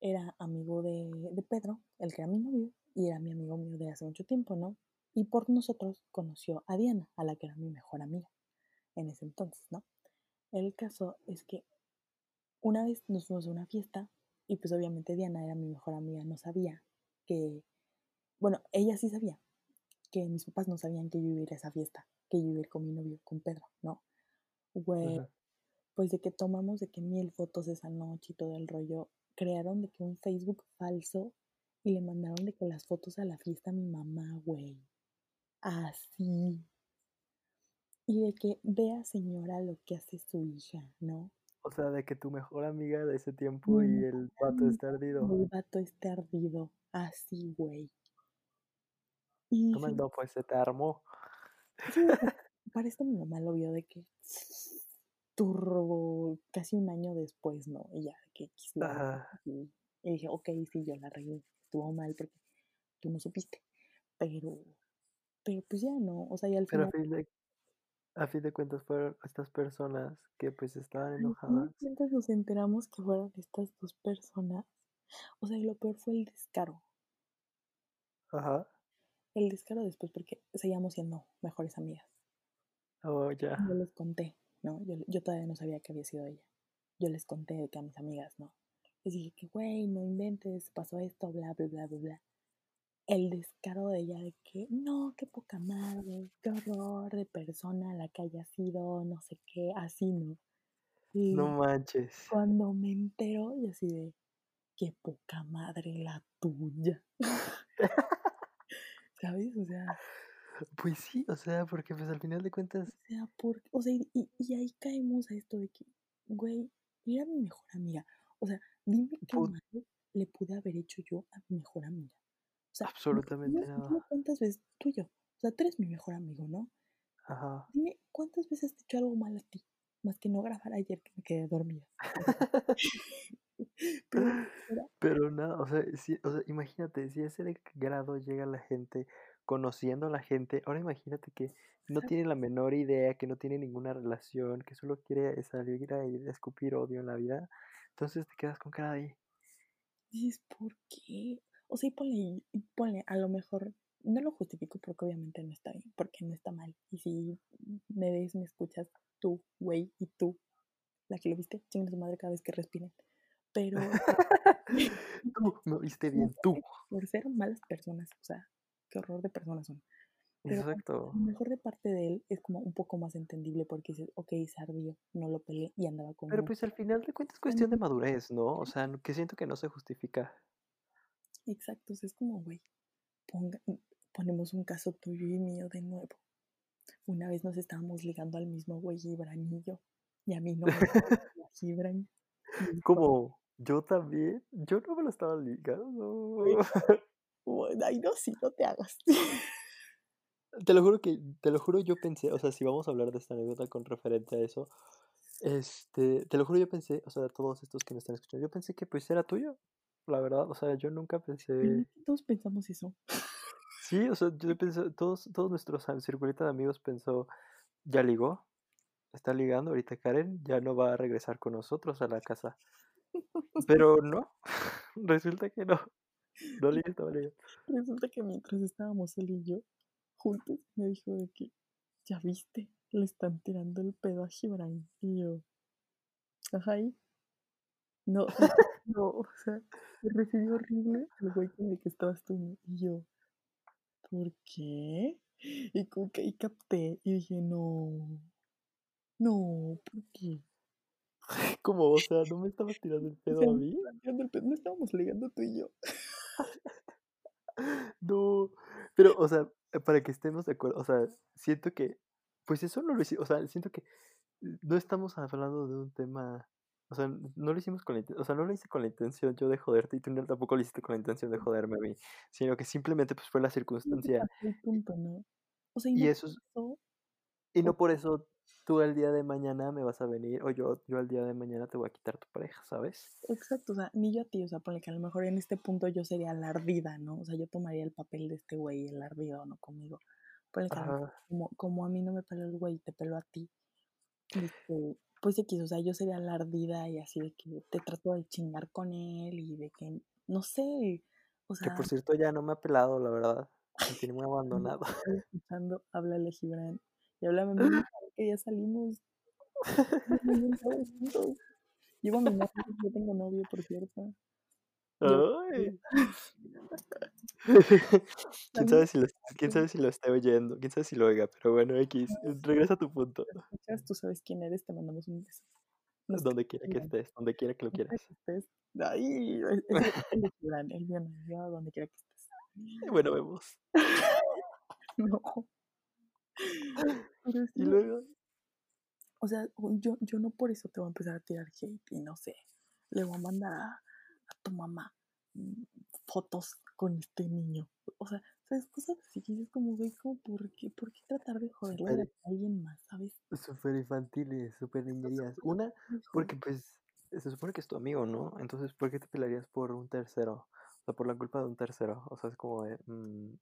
era amigo de, de Pedro, el que era mi novio, y era mi amigo mío de hace mucho tiempo, ¿no? Y por nosotros conoció a Diana, a la que era mi mejor amiga en ese entonces, ¿no? El caso es que una vez nos fuimos a una fiesta y pues obviamente Diana era mi mejor amiga, no sabía que, bueno, ella sí sabía que mis papás no sabían que yo iba a ir a esa fiesta, que yo iba a ir con mi novio, con Pedro, ¿no? Güey, pues de que tomamos de que mil fotos esa noche y todo el rollo, crearon de que un Facebook falso y le mandaron de que las fotos a la fiesta a mi mamá, güey. Así. Y de que vea señora lo que hace su hija, ¿no? O sea, de que tu mejor amiga de ese tiempo y el vato está ardido. El vato está ardido. Así, güey. Y dije, no, pues se te armó. sí, para esto mi mamá lo vio de que turbo casi un año después, ¿no? Y ya, que Ajá. y, y dije, ok, sí, yo la regué, estuvo mal porque tú no supiste. Pero, pero pues ya no, o sea, y al Pero a final, fin de a fin de cuentas fueron estas personas que, pues, estaban enojadas. cuentas nos enteramos que fueron estas dos personas. O sea, y lo peor fue el descaro. Ajá. El descaro después porque seguíamos siendo mejores amigas. Oh, Yo ya. les conté, ¿no? Yo, yo todavía no sabía que había sido ella. Yo les conté que a mis amigas, ¿no? Les dije que, güey, no inventes, pasó esto, bla, bla, bla, bla, bla. El descaro de ella de que, no, qué poca madre, qué horror de persona la que haya sido, no sé qué, así, ¿no? Y No manches. cuando me entero, y así de, qué poca madre la tuya. ¿Sabes? O sea, Pues sí, o sea, porque, pues, al final de cuentas o sea, por, o sea, y, y- ahí caemos a esto de que, güey, era mi mejor amiga. O sea, dime qué Put mal le pude haber hecho yo a mi mejor amiga. O sea, absolutamente dime nada. cuántas veces, tú y yo, o sea, tú eres mi mejor amigo, ¿no? Ajá. Dime cuántas veces te he hecho algo mal a ti, más que no grabar ayer que me quedé dormida. Pero Pero nada, o sea, sí, o sea, imagínate, si a ese grado llega la gente conociendo a la gente, ahora imagínate que no tiene la menor idea, que no tiene ninguna relación, que solo quiere salir a ir a escupir odio en la vida, entonces te quedas con cara de, Dices, ¿por qué? O sea, y ponle, y ponle, a lo mejor, no lo justifico porque obviamente no está bien, porque no está mal. Y si me ves, me escuchas, tú, güey, y tú, la que lo viste, chingue su madre cada vez que respiren. Pero tú me no, bien, tú. por ser malas personas, o sea, qué horror de personas son. Pero Exacto. lo mejor de parte de él es como un poco más entendible porque dices, ok, se ardió, no lo peleé y andaba con Pero pues al final de cuentas es cuestión de madurez, ¿no? O sea, que siento que no se justifica. Exacto, o sea, es como, güey, ponemos un caso tuyo y mío de nuevo. Una vez nos estábamos ligando al mismo güey Gibran y yo, y a mí no me Gibran. Como yo también, yo no me lo estaba ligando. Como, Ay, no, sí, no te hagas. te lo juro que, te lo juro, yo pensé, o sea, si vamos a hablar de esta anécdota con referente a eso, este, te lo juro, yo pensé, o sea, todos estos que me están escuchando, yo pensé que pues era tuyo, la verdad, o sea, yo nunca pensé... Todos pensamos eso. Sí, o sea, yo pensé, todos, todos nuestros circulito de amigos pensó, ya ligó, está ligando, ahorita Karen ya no va a regresar con nosotros a la casa. Pero no, resulta que no. No le estaba Resulta que mientras estábamos él y yo juntos, me dijo de que, ya viste, le están tirando el pedo a Gibran. Y yo, ajá, ahí. No, no, o sea, me recibió horrible el güey con el que estabas tú. Y yo, ¿por qué? Y como que ahí capté y dije, no, no, ¿por qué? Como, o sea, no me estabas tirando el pedo a mí. No estábamos ligando tú y yo. no, pero, o sea, para que estemos de acuerdo, o sea, siento que, pues eso no lo hicimos, o sea, siento que no estamos hablando de un tema, o sea, no lo hicimos con la intención, o sea, no lo hice con la intención yo de joderte y tú tampoco lo hiciste con la intención de joderme a mí, sino que simplemente pues fue la circunstancia. O sea, y, eso y no por eso tú el día de mañana me vas a venir o yo, yo al día de mañana te voy a quitar tu pareja, ¿sabes? Exacto, o sea, ni yo a ti, o sea, ponle que a lo mejor en este punto yo sería la ardida, ¿no? O sea, yo tomaría el papel de este güey, el ardido, ¿no? Conmigo. Ponle que como, como, a mí no me peló el güey, te peló a ti. Este, pues X, o sea, yo sería la ardida y así de que te trato de chingar con él y de que, no sé, o sea... Que por cierto ya no me ha pelado, la verdad. Me tiene muy abandonado. Escuchando, háblale Gibran. Y háblame muy que ya salimos. Llevo a mi novio, yo tengo novio, por cierto. Ay. ¿Quién, sabe si lo, ¿Quién sabe si lo esté oyendo? ¿Quién sabe si lo oiga? Pero bueno, X, regresa a tu punto. Tú sabes quién eres, te mandamos un beso. donde quiera que estés, donde quiera que lo quieras. Ahí, el, el, donde quiera que estés. Bueno, vemos. no. Y luego. O sea, yo, yo no por eso te voy a empezar a tirar hate y no sé. Le voy a mandar a, tu mamá mm, fotos con este niño. O sea, ¿sabes? Cosas así que es como, güey, como, ¿por qué, ¿por qué tratar de joderle a alguien más, sabes? Súper infantiles, súper niñerías. Una, porque pues se supone que es tu amigo, ¿no? Entonces, ¿por qué te pelearías por un tercero? O sea, por la culpa de un tercero. O sea, es como de, mm,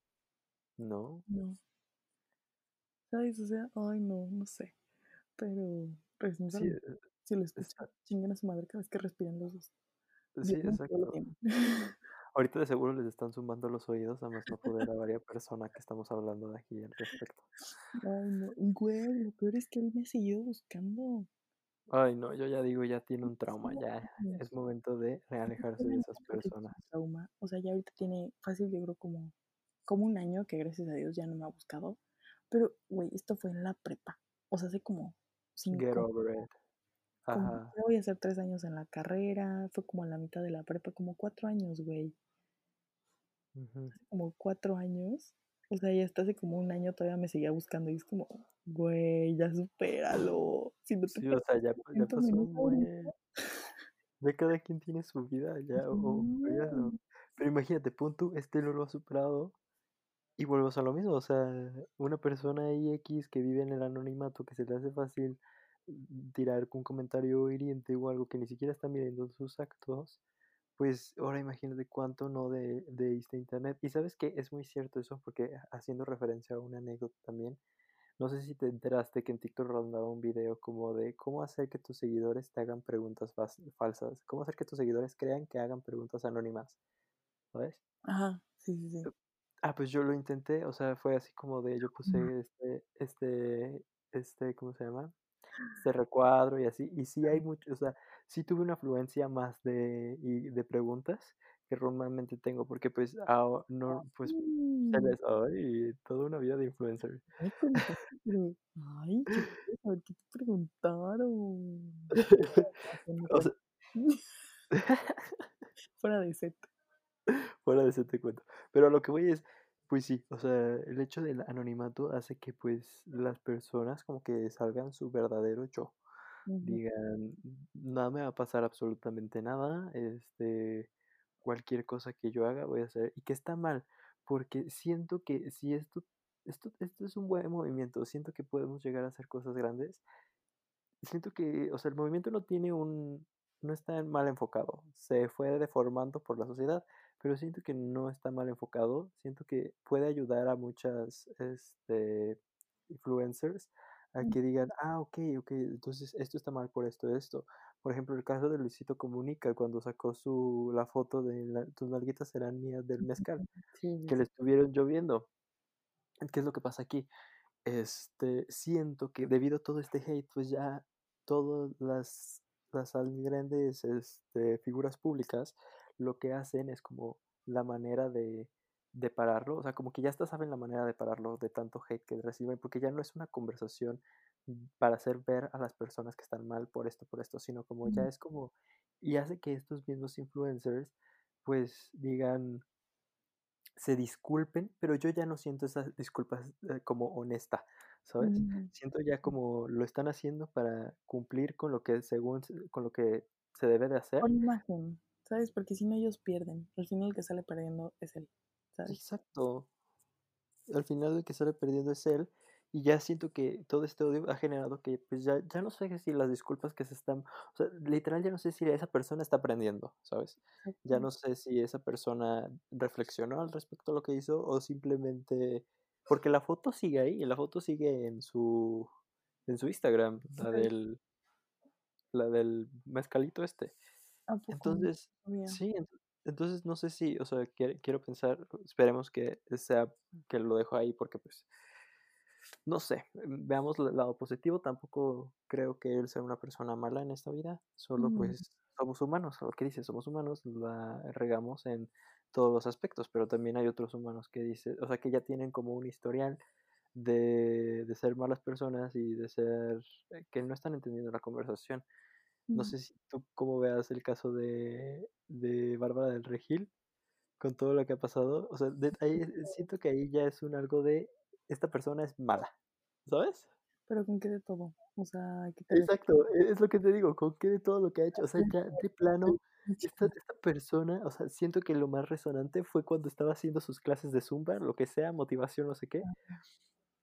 no. No. ¿Sabes? O sea, ay, no, no sé. Pero, pues, no sé. Eh, si lo escuchan, chingan a su madre cada vez que respiran los dos. Sí, exacto. Ahorita de seguro les están sumando los oídos a más no poder a varias personas que estamos hablando de aquí al respecto. Ay, no, güey, lo peor es que él me ha seguido buscando. Ay, no, yo ya digo, ya tiene un trauma, ya es momento de alejarse de esas personas. Trauma, o sea, ya ahorita tiene fácil, yo creo, como, como un año que gracias a Dios ya no me ha buscado. Pero, güey, esto fue en la prepa. O sea, hace como cinco. Get over it. Ajá. voy a hacer tres años en la carrera. Fue como a la mitad de la prepa, como cuatro años, güey. como cuatro años. O sea, ya hasta hace como un año todavía me seguía buscando y es como, güey, ya supéralo. Si no te sí, o sea, ya, ya pasó, güey. Ya cada quien tiene su vida, ya, o, Pero imagínate, punto, este no lo ha superado y vuelvo a lo mismo, o sea, una persona X que vive en el anonimato, que se le hace fácil tirar un comentario hiriente o algo que ni siquiera está midiendo sus actos, pues ahora imagínate cuánto no de, de este internet. Y sabes que es muy cierto eso, porque haciendo referencia a una anécdota también, no sé si te enteraste que en TikTok rondaba un video como de cómo hacer que tus seguidores te hagan preguntas falsas, cómo hacer que tus seguidores crean que hagan preguntas anónimas, ¿sabes? Ajá, sí, sí, sí. Ah, pues yo lo intenté, o sea, fue así como de, yo puse este, este, este, ¿cómo se llama? Este recuadro y así, y sí hay mucho, o sea, sí tuve una afluencia más de, y de preguntas que normalmente tengo, porque pues, ah, no, pues, les, ay, toda una vida de influencer. Ay, qué te preguntaron. o sea, fuera de set. Fuera de ese te cuento. Pero a lo que voy es, pues sí, o sea, el hecho del anonimato hace que pues las personas como que salgan su verdadero yo. Digan, nada me va a pasar absolutamente nada, este, cualquier cosa que yo haga voy a hacer. Y que está mal, porque siento que si esto esto, esto es un buen movimiento, siento que podemos llegar a hacer cosas grandes. Siento que, o sea, el movimiento no tiene un, no está mal enfocado, se fue deformando por la sociedad, pero siento que no está mal enfocado, siento que puede ayudar a muchas este, influencers a que digan, ah, ok, ok, entonces esto está mal por esto, esto. Por ejemplo, el caso de Luisito Comunica, cuando sacó su, la foto de tus nalguitas serán mías del mezcal, que le estuvieron lloviendo. ¿Qué es lo que pasa aquí? Este, siento que debido a todo este hate, pues ya todas las, las grandes este, figuras públicas lo que hacen es como la manera de, de pararlo, o sea, como que ya hasta saben la manera de pararlo de tanto hate que reciben, porque ya no es una conversación para hacer ver a las personas que están mal por esto, por esto, sino como ya es como, y hace que estos mismos influencers pues digan, se disculpen, pero yo ya no siento esas disculpas eh, como honesta, ¿sabes? Mm. Siento ya como lo están haciendo para cumplir con lo que según con lo que se debe de hacer. Con imagen, ¿sabes? Porque si no ellos pierden, al final el que sale perdiendo es él, ¿sabes? Exacto. Al final el que sale perdiendo es él y ya siento que todo este odio ha generado que pues ya, ya no sé si las disculpas que se están, o sea, literal ya no sé si esa persona está aprendiendo, ¿sabes? Ya no sé si esa persona reflexionó al respecto a lo que hizo o simplemente, porque la foto sigue ahí, la foto sigue en su, en su Instagram, la del, la del mezcalito este. Entonces, sí, entonces no sé si, o sea, quiero pensar, esperemos que sea, que lo dejo ahí porque pues no sé, mm, veamos el lado positivo, tampoco creo que él sea una persona mala en esta vida, solo pues somos humanos, lo que dice, somos humanos, la regamos en todos los aspectos, pero también hay otros humanos que dice, o sea, que ya tienen como un historial de, de ser malas personas y de ser, eh, que no están entendiendo la conversación. No sé si tú cómo veas el caso de, de Bárbara del Regil con todo lo que ha pasado. O sea, ahí, siento que ahí ya es un algo de esta persona es mala, ¿sabes? Pero con qué de todo, o sea, ¿qué Exacto, e, es lo que te digo, con qué de todo lo que ha hecho, o sea, ya de plano, esta, esta persona, o sea, siento que lo más resonante fue cuando estaba haciendo sus clases de Zumba, lo que sea, motivación, no sé qué,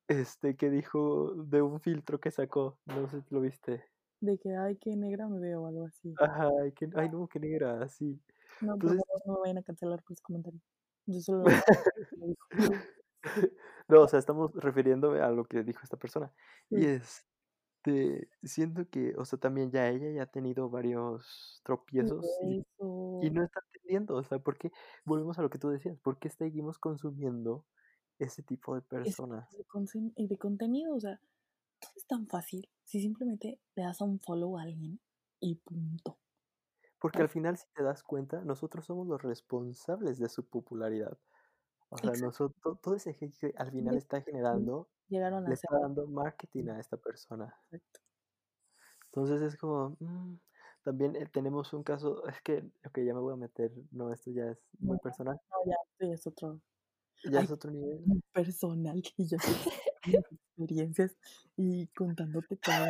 este, que dijo de un filtro que sacó, no sé si lo viste. De que, ay, qué negra me veo o algo así. Ajá, ay, que, ay no, qué negra, así. No, Entonces, no me vayan a cancelar por ese comentario. Yo solo... No, o sea, estamos refiriéndome a lo que dijo esta persona. Y este, siento que, o sea, también ya ella ya ha tenido varios tropiezos y, no está entendiendo, o sea, ¿por qué? Volvemos a lo que tú decías, ¿por qué seguimos consumiendo ese tipo de personas? Y de contenido, o sea, es tan fácil si simplemente le das un follow a alguien y punto. Porque al final, si te das cuenta, nosotros somos los responsables de su popularidad. O sea, nosotros, todo ese que al final está generando, Llegaron a le está dando marketing a esta persona. Entonces es como, mm, también eh, tenemos un caso, es que, ok, ya me voy a meter, no, esto ya es muy personal. No, ya, ya es otro. Ya es otro nivel. Personal, y yo experiencias y contándote todo.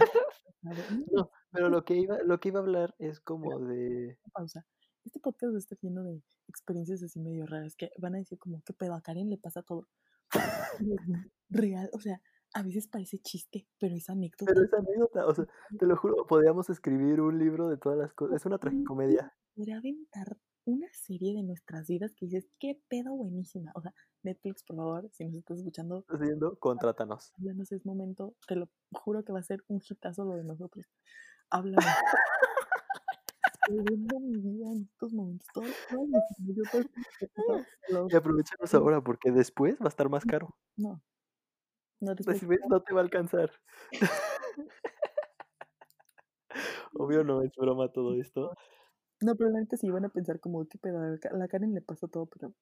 no, pero lo que iba, lo que iba a hablar es como de. Pausa este podcast está lleno de experiencias así medio raras que van a decir como, ¿qué pedo? A Karen le pasa todo. Real, o sea, a veces parece chiste, pero es anécdota. Pero es anécdota, o sea, te lo juro, podríamos escribir un libro de todas las cosas. Es una tragicomedia. Podría aventar una serie de nuestras vidas que dices, qué pedo buenísima. O sea, Netflix, por favor, si nos estás escuchando. Haciendo, contrátanos. Háblanos, es momento, te lo juro que va a ser un hitazo lo de nosotros. Háblanos. viviendo mi vida en estos momentos. Todo, y aprovechanos ahora porque después va a estar más caro. No. No, después no te va a alcanzar. Obvio no es broma todo esto. No, pero la neta sí van a pensar como que pedo, a la Karen le pasa todo, pero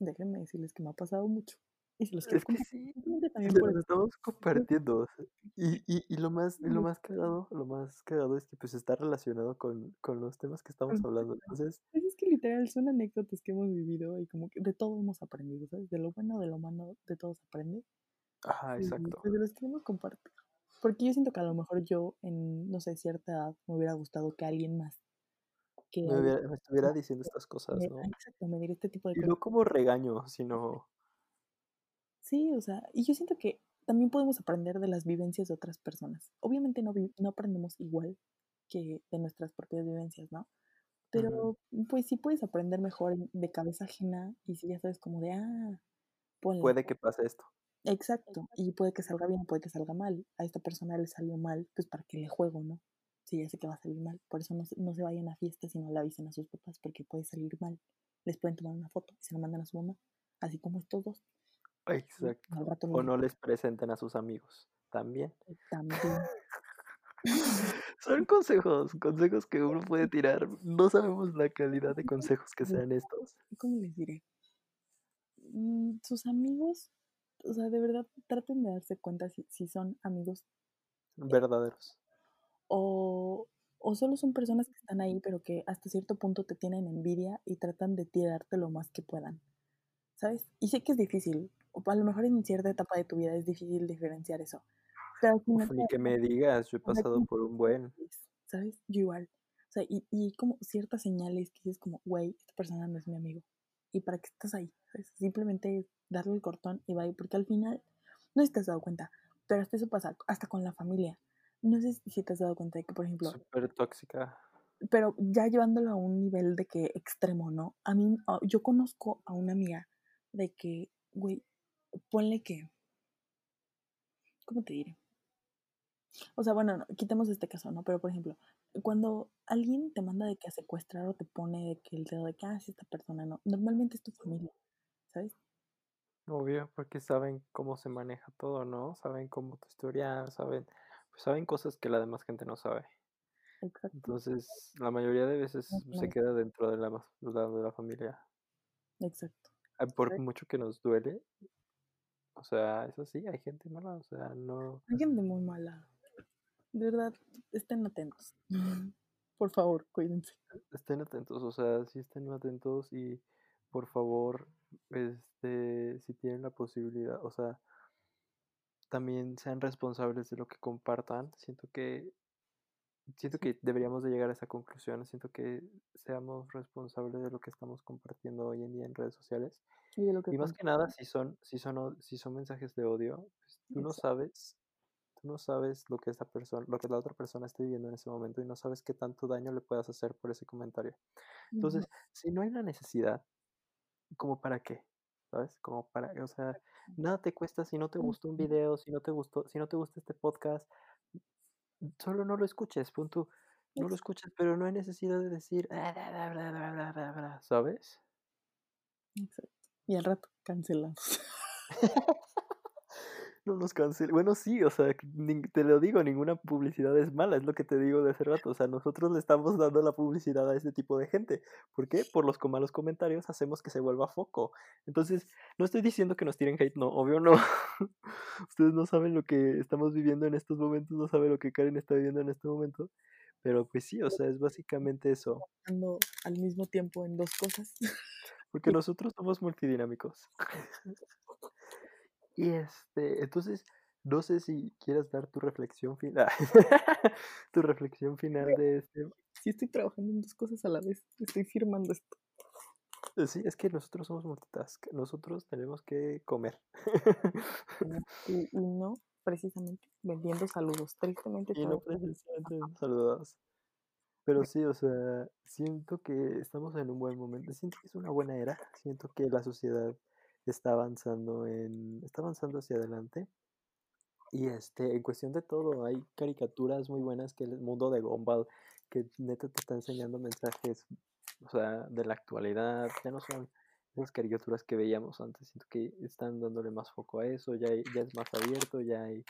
déjenme decirles que me ha pasado mucho. Y si los es que sí, también por estamos compartiendo. Y, y, y, lo más, lo más cagado, lo más cagado es que pues está relacionado con, con los temas que estamos hablando. Entonces, pues es que literal son anécdotas que hemos vivido y como que de todo hemos aprendido, ¿sabes? De lo bueno, de lo malo, de todo se aprende. Ajá, exacto. Y, pues de los queremos compartir. Porque yo siento que a lo mejor yo, en, no sé, cierta edad, me hubiera gustado que alguien más que me, estuviera diciendo estas cosas, ¿no? Exacto, me diría este tipo de y no como regaño, sino Sí, o sea, y yo siento que también podemos aprender de las vivencias de otras personas. Obviamente no, no aprendemos igual que de nuestras propias vivencias, ¿no? Pero pues sí puedes aprender mejor de cabeza ajena y si ya sabes como de, ah, Puede que pase esto. Exacto, y puede que salga bien, puede que salga mal. A esta persona le salió mal, pues para que le juego, ¿no? Si ya sé que va a salir mal. Por eso no, no se vayan a fiestas y no le avisen a sus papás porque puede salir mal. Les pueden tomar una foto y se la mandan a su mamá, así como estos dos. Exacto. O no les presenten a sus amigos. También. También. Son consejos, consejos que uno puede tirar. No sabemos la calidad de consejos que sean estos. ¿Cómo les diré? Mm, sus amigos, o sea, de verdad traten de darse cuenta si, son amigos verdaderos. O, o solo son personas que están ahí, pero que hasta cierto punto te tienen envidia y tratan de tirarte lo más que puedan. ¿Sabes? Y sé que es difícil, o a lo mejor en cierta etapa de tu vida es difícil diferenciar eso. Pero ni que me digas, yo he pasado por un buen. ¿Sabes? Yo igual. O sea, y, y como ciertas señales que dices como, güey, esta persona no es mi amigo. ¿Y para qué estás ahí? Simplemente darle el cortón y ir porque al final, no has dado cuenta, pero hasta eso pasa, hasta con la familia. No sé si te has dado cuenta de que, por ejemplo... Súper tóxica. Pero ya llevándolo a un nivel de que extremo, ¿no? A mí, ah, yo conozco a una amiga de que, güey, ponle que... ¿Cómo te diré? O sea, bueno, quitemos este caso, ¿no? Pero, por ejemplo, cuando alguien te manda de que a secuestrar o te pone de que el dedo de que, ah, esta persona no, normalmente es tu familia, ¿sabes? Obvio, porque saben cómo se maneja todo, ¿no? Saben cómo tu historia, saben, pues saben cosas que la demás gente no sabe. Exacto. Entonces, la mayoría de veces se queda dentro de la, de la familia. Exacto. Por mucho que nos duele, o sea, eso sí, hay gente mala, o sea, no... Hay gente muy mala. De verdad, estén atentos. Por favor, cuídense. Estén atentos, o sea, sí estén atentos y por favor, este, si tienen la posibilidad, o sea, también sean responsables de lo que compartan. Siento que siento que deberíamos de llegar a esa conclusión. Siento que seamos responsables de lo que estamos compartiendo hoy en día en redes sociales. Y, más que nada, si son, si son, si son mensajes de odio, pues, tú no sabes no sabes lo que esa persona, lo que la otra persona está viviendo en ese momento y no sabes qué tanto daño le puedas hacer por ese comentario. Entonces, si no hay la necesidad, ¿como para qué? ¿Sabes? Como para, o sea, nada te cuesta si no te gustó un video, si no te gustó, si no te gusta este podcast, solo no lo escuches, punto. No lo escuches, pero no hay necesidad de decir, ¿sabes? Exacto. Y al rato cancelamos. no nos cancelen. Bueno, sí, o sea, te lo digo, ninguna publicidad es mala, es lo que te digo de hace rato. O sea, nosotros le estamos dando la publicidad a este tipo de gente. ¿Por qué? Por los malos comentarios hacemos que se vuelva foco. Entonces, no estoy diciendo que nos tiren hate, no, obvio no. Ustedes no saben lo que estamos viviendo en estos momentos, no saben lo que Karen está viviendo en este momento. Pero pues sí, o sea, es básicamente eso. Al mismo tiempo en dos cosas. Porque nosotros somos multidinámicos. Y este, entonces, no sé si quieres dar tu reflexión final. tu reflexión final de este. Sí, estoy trabajando en dos cosas a la vez. Estoy firmando esto. Eh, sí, es que nosotros somos multitask. Nosotros tenemos que comer. y, no precisamente vendiendo saludos. Tristemente. Y no precisamente saludos. Pero sí, o sea, siento que estamos en un buen momento. Siento que es una buena era. Siento que la sociedad está avanzando en está avanzando hacia adelante. Y este en cuestión de todo hay caricaturas muy buenas que el mundo de Gumball que neta te está enseñando mensajes o sea de la actualidad ya no son esas caricaturas que veíamos antes siento que están dándole más foco a eso ya ya es más abierto ya hay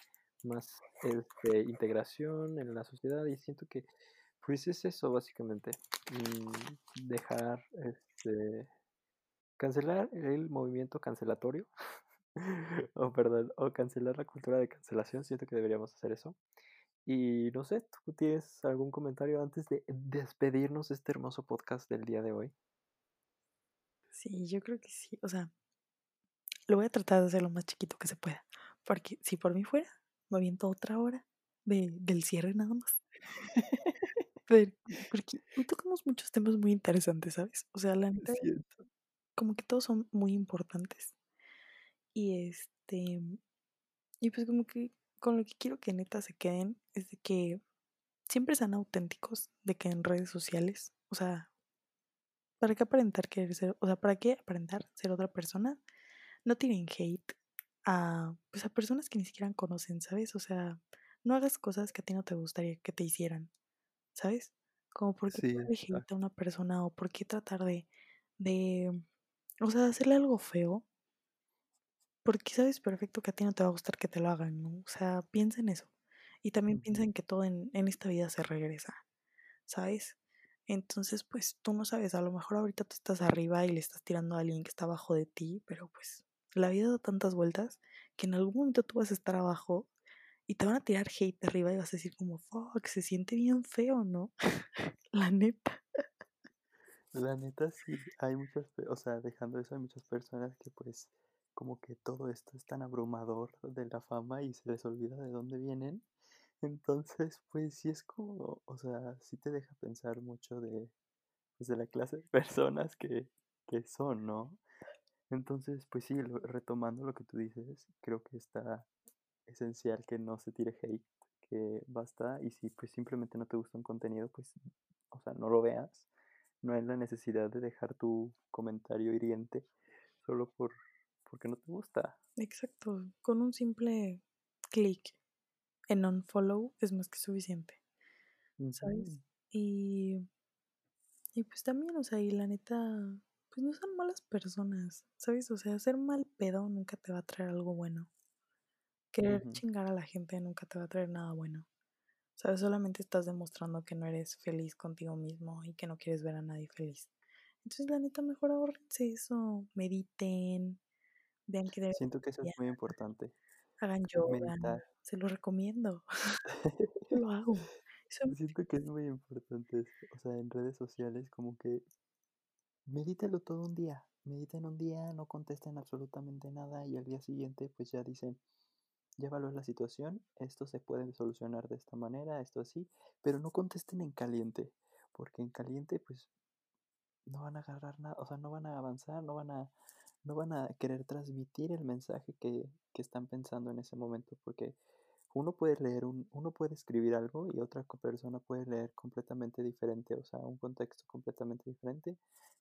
más este, integración en la sociedad y siento que pues es eso básicamente mm, dejar este cancelar el movimiento cancelatorio, o perdón, o cancelar la cultura de cancelación, siento que deberíamos hacer eso. Y no sé, ¿tú tienes algún comentario antes de despedirnos de este hermoso podcast del día de hoy? Sí, yo creo que sí. O sea, lo voy a tratar de hacer lo más chiquito que se pueda. Porque si por mí fuera, me aviento otra hora de, del cierre nada más. porque hoy tocamos muchos temas muy interesantes, ¿sabes? O sea, la neta, como que todos son muy importantes. Y este, y pues como que con lo que quiero que neta se queden es de que siempre sean auténticos, de que en redes sociales, o sea, ¿para qué aparentar querer ser, o sea, para qué aparentar ser otra persona? No tienen hate a, pues a personas que ni siquiera conocen, ¿sabes? O sea, no hagas cosas que a ti no te gustaría que te hicieran, ¿sabes? Como por qué Sí, hate a una persona o por qué tratar de, de, o sea, hacerle algo feo porque sabes perfecto que a ti no te va a gustar que te lo hagan, ¿no? O sea, piensa en eso. Y también piensa en que todo en, en esta vida se regresa, ¿sabes? Entonces, pues tú no sabes, a lo mejor ahorita tú estás arriba y le estás tirando a alguien que está abajo de ti, pero pues la vida da tantas vueltas que en algún momento tú vas a estar abajo y te van a tirar hate arriba y vas a decir como, fuck, se siente bien feo, ¿no? la neta. La neta sí, hay muchas, o sea, dejando eso, hay muchas personas que pues como que todo esto es tan abrumador de la fama y se les olvida de dónde vienen. Entonces, pues sí es como, o sea, sí te deja pensar mucho de, pues, de la clase de personas que, que son, ¿no? Entonces, pues sí, retomando lo que tú dices, creo que está esencial que no se tire hate, que basta, y si pues simplemente no te gusta un contenido, pues, o sea, no lo veas. No hay la necesidad de dejar tu comentario hiriente solo por porque no te gusta. Exacto, con un simple clic en unfollow es más que suficiente, ¿sabes? Y Y pues también, o sea, y la neta, pues no son malas personas, ¿sabes? O sea, ser mal pedo nunca te va a traer algo bueno. Querer chingar a la gente nunca te va a traer nada bueno. ¿Sabes? Solamente estás demostrando que no eres feliz contigo mismo y que no quieres ver a nadie feliz. Entonces, la neta, mejor ahorrense eso, mediten, vean que deben Siento que eso es muy importante, hagan yoga, meditar. se lo recomiendo, yo lo hago. Eso Siento que es muy importante eso. O sea, en redes sociales como que medítelo todo un día. Mediten un día, no contesten absolutamente nada y al día siguiente pues ya dicen, evalué la situación, esto se puede solucionar de esta manera, esto así, pero no contesten en caliente, porque en caliente pues no van a agarrar nada, o sea, no van a avanzar, no van a, no van a querer transmitir el mensaje que, que están pensando en ese momento, porque uno puede leer un, uno puede escribir algo y otra persona puede leer completamente diferente, o sea, un contexto completamente diferente.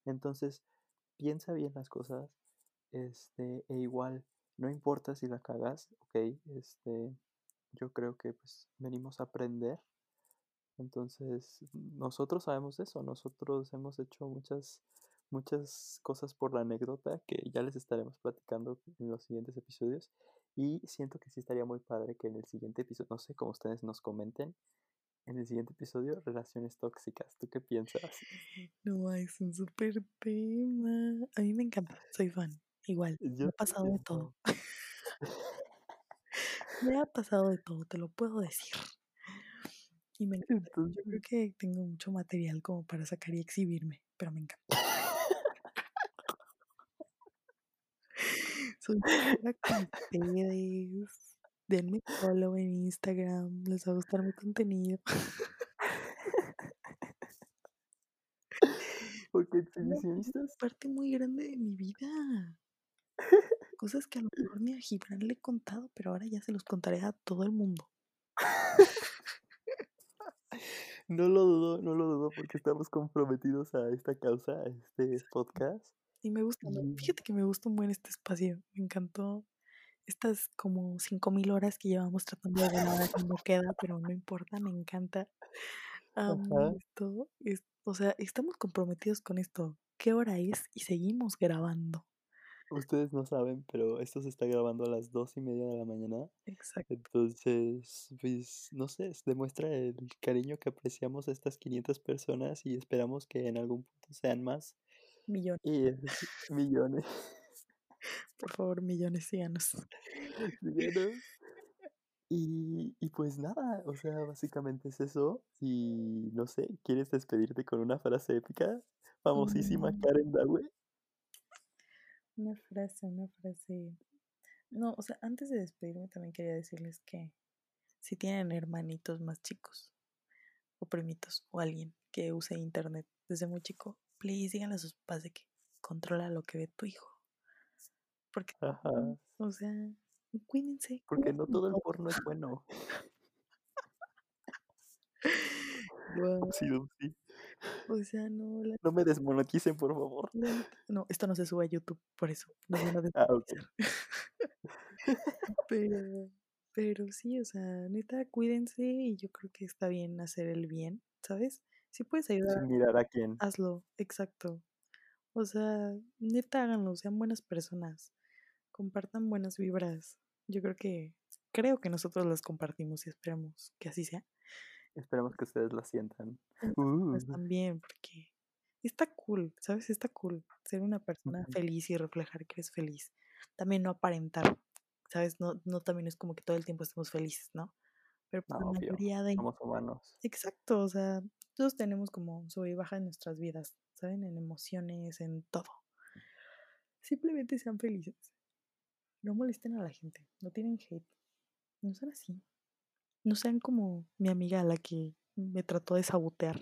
Entonces, piensa bien las cosas, este, e igual, no importa si la cagas, ok, este, yo creo que pues venimos a aprender entonces, nosotros sabemos eso, nosotros hemos hecho muchas, muchas cosas por la anécdota que ya les estaremos platicando en los siguientes episodios. Y siento que sí estaría muy padre que en el siguiente episodio, no sé, como ustedes nos comenten, en el siguiente episodio, relaciones tóxicas. ¿Tú qué piensas? No, es un súper tema. A mí me encanta, soy fan. Igual, me ha pasado de todo. Me ha pasado de todo, te lo puedo decir. Y me encanta. Yo creo que tengo mucho material como para sacar y exhibirme, pero me encanta. Soy con ustedes. Denme follow en Instagram, les va a gustar mi contenido. porque No, es exhibicionistas, parte muy grande de mi vida. Cosas que a lo mejor ni a Gibran le he contado, pero ahora ya se los contaré a todo el mundo. no lo dudo, no lo dudo porque estamos comprometidos a esta causa, a este podcast. Y me gusta, Fíjate que me gusta un buen este espacio. Me encantó estas como 5000 horas que llevamos tratando de grabar y no queda, pero no importa, me encanta. Esto. Es- o sea, estamos comprometidos con esto. ¿Qué hora es? Y seguimos grabando. Ustedes no saben, pero esto se está grabando a las dos y media de la mañana. Exacto. Entonces, pues, no sé, es- demuestra el cariño que apreciamos a estas 500 personas y esperamos que en algún punto sean más Millones. y eh, millones. Por favor, millones, síganos. Síganos. Y, y pues nada, o sea, básicamente es eso. Y no sé, ¿quieres despedirte con una frase épica? Famosísima Mm, Karen Dawe. Una frase, una frase. No, o sea, antes de despedirme también quería decirles que si tienen hermanitos más chicos o primitos o alguien que use internet desde muy chico, please díganle a sus papás de que controla lo que ve tu hijo. Porque, Ajá. o sea, cuídense. Porque no todo el porno es bueno. Upsi, upsi. O sea, no, la No me desmoneticen, por favor. la no, esto no se sube a YouTube, por eso Ah, ok. desmonetizar. Pero pero sí, o sea, neta, cuídense y yo creo que está bien hacer el bien, ¿sabes? Si puedes ayudar, Sin mirar a quién. hazlo, exacto. O sea, neta, háganlo, sean buenas personas, compartan buenas vibras. Yo creo que creo que nosotros las compartimos y esperamos que así sea. Esperemos que ustedes la sientan. Pues Uh, también, porque está cool, ¿sabes? Está cool ser una persona feliz y reflejar que eres feliz. También no aparentar, ¿sabes? No, no también es como que todo el tiempo estemos felices, ¿no? Pero pues, no, la mayoría de... Somos humanos. Exacto, o sea, todos tenemos como sube y baja en nuestras vidas, ¿saben? En emociones, en todo. Simplemente sean felices. No molesten a la gente, no tienen hate. No sean así. No sean como mi amiga la que me trató de sabotear.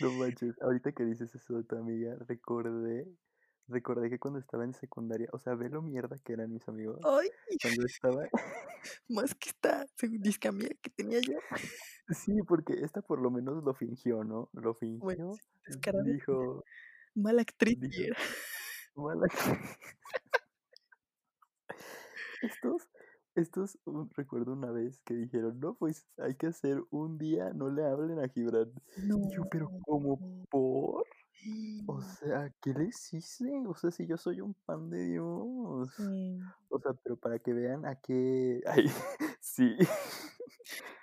No manches. Ahorita que dices eso de tu amiga, recordé. Recordé que cuando estaba en secundaria, o sea, ve lo mierda que eran mis amigos. Ay, Cuando estaba. más que esta disque amiga que tenía yo. Sí, porque esta por lo menos lo fingió, ¿no? Lo Bueno, fingió. descarada. Dijo. Mala actriz. Dijo. Mala que- Estos, estos, un- recuerdo una vez que dijeron, no, pues hay que hacer un día, no le hablen a Gibran. No. Y yo, pero ¿cómo por? O sea, ¿qué les hice? O sea, si yo soy un pan de Dios. Sí. O sea, pero para que vean a qué... Ay, sí.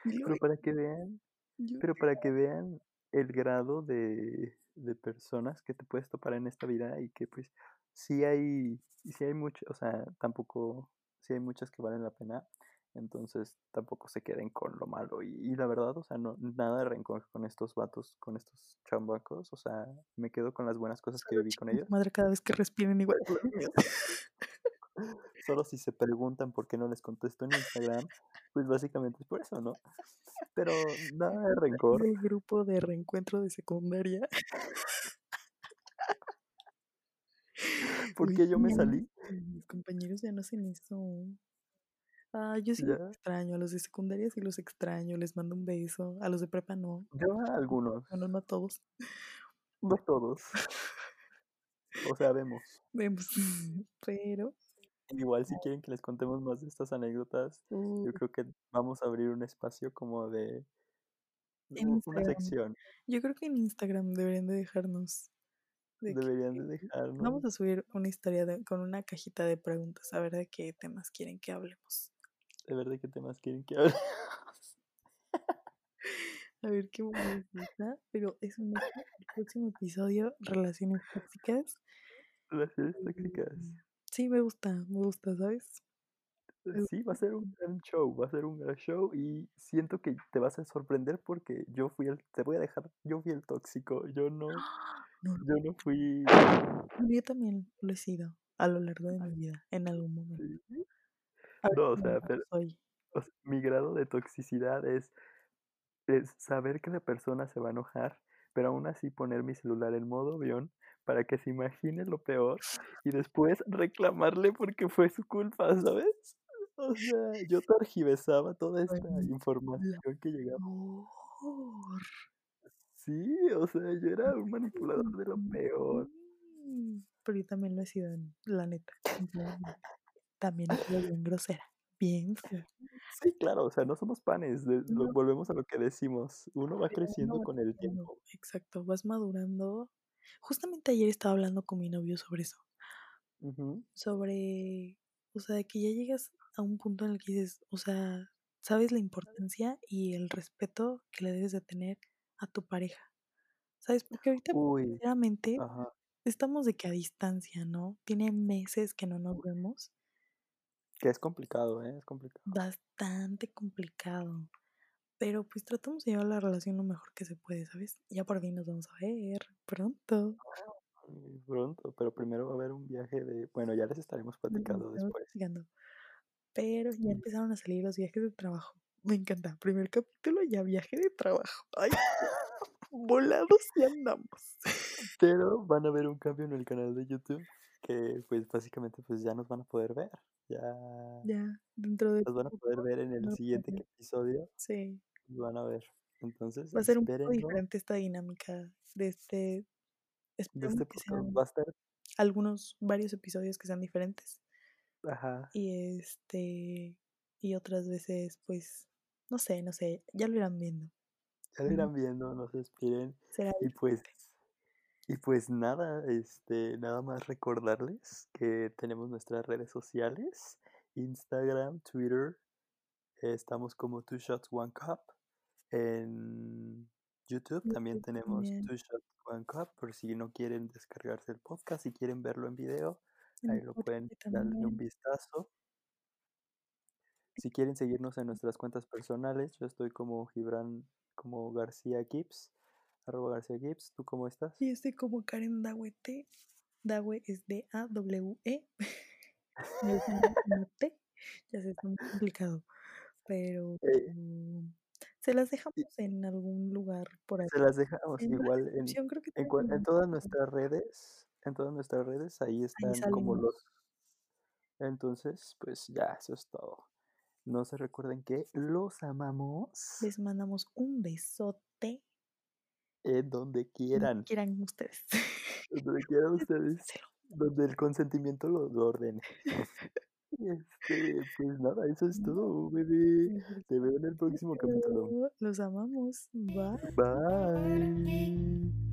Pero para que vean, pero para que vean el grado de, de personas que te puedes topar en esta vida y que pues sí hay, sí hay mucho, o sea, tampoco, sí hay muchas que valen la pena, entonces tampoco se queden con lo malo. Y, y la verdad, o sea, no, nada de rencor con estos vatos, con estos chambacos, o sea, me quedo con las buenas cosas que viví con ellos. Madre cada vez que respiren igual. Solo si se preguntan por qué no les contesto en Instagram, pues básicamente es por eso, ¿no? Pero nada de rencor. El grupo de reencuentro de secundaria. ¿Por qué yo me salí? Mis compañeros ya no hacen eso. Ah, yo sí los extraño. A los de secundaria sí los extraño. Les mando un beso. A los de prepa no. Yo a algunos, Bueno, no a todos. no todos. O sea, vemos. Vemos. Pero. Igual si quieren que les contemos más de estas anécdotas, uh, yo creo que vamos a abrir un espacio como de En una Instagram. sección. yo creo que en Instagram deberían de dejarnos. De Deberían de Vamos a subir una historia de- con una cajita de preguntas. A ver de qué temas quieren que hablemos. de ver de qué temas quieren que hable. A ver qué bonito está. Pero es un el próximo episodio, relaciones tóxicas. Relaciones tóxicas. Mm, Sí, me gusta, me gusta, ¿sabes? Me Sí, va a ser un gran show, va a ser un gran show y siento que te vas a sorprender porque yo fui el, te voy a dejar, yo fui el tóxico, yo no, No, yo no fui, yo también lo he sido a lo largo de mi vida, en algún momento. sí. No, o sea, pero soy. o sea, mi grado de toxicidad es, es saber que la persona se va a enojar, pero aún así poner mi celular en modo avión para que se imagine lo peor y después reclamarle porque fue su culpa, ¿sabes? O sea, yo tergiversaba toda esta Ay, información que llegaba. Amor. Sí, o sea, yo era un manipulador de lo peor. Mm, Pero yo también lo he sido, en- la neta. También he sido bien grosera. Bien fea. Sí, claro, o sea, no somos panes, de- lo- No. volvemos a lo que decimos, uno va creciendo con el tiempo. Exacto, vas madurando. Justamente ayer estaba hablando con mi novio sobre eso. Sobre, o sea, de que ya llegas a un punto en el que dices, o sea, sabes la importancia y el respeto que le debes de tener a tu pareja. ¿Sabes? Porque ahorita, Uy, sinceramente, ajá. estamos de que a distancia, ¿no? Tiene meses que no nos vemos. Que es complicado, ¿eh? Es complicado. Bastante complicado. Pero pues tratamos de llevar la relación lo mejor que se puede, ¿sabes? Ya por fin nos vamos a ver pronto. Pronto, pero primero va a haber un viaje de... Bueno, ya les estaremos platicando después. platicando. Pero ya Sí. empezaron a salir los viajes de trabajo. Me encanta. Primer capítulo, ya viaje de trabajo. Ay, volados y andamos. Pero van a ver un cambio en el canal de YouTube, que pues básicamente pues ya nos van a poder ver. Ya Ya, dentro de nos van a poder ver en el siguiente episodio. Sí. Nos van a ver. Entonces, Va a ser un poco diferente esta dinámica de este De este podcast va a estar. algunos varios episodios que sean diferentes. Ajá. Y este y otras veces, pues, no sé, no sé, ya lo irán viendo. Ya lo irán viendo, no se esperen. Será Y pues, y pues nada, este, nada más recordarles que tenemos nuestras redes sociales, Instagram, Twitter, estamos como Two Shots One Cup. En YouTube también tenemos. Two Shots One Cup, por si no quieren descargarse el podcast, si quieren verlo en video, ahí lo pueden darle un vistazo. Si quieren seguirnos en nuestras cuentas personales, yo estoy como Gibran, como García Gibbs, arroba García Gibbs, ¿tú cómo estás? Y estoy como Karen Dawete. Dawe es D-A-W-E. No es una una T. Ya sé, está muy complicado. Pero Eh, se las dejamos en algún lugar por ahí. se las dejamos En igual en, descripción creo que en, todas nuestras redes, en todas nuestras redes, ahí Ahí están como los... Entonces, pues ya, eso es todo. No se recuerden que los amamos Les mandamos un besote. en donde Donde quieran, quieran ustedes. donde quieran ustedes, donde el consentimiento lo, lo ordene. Este, pues nada, eso es todo, bebé. Te veo en el próximo capítulo. Los amamos. Bye. Bye.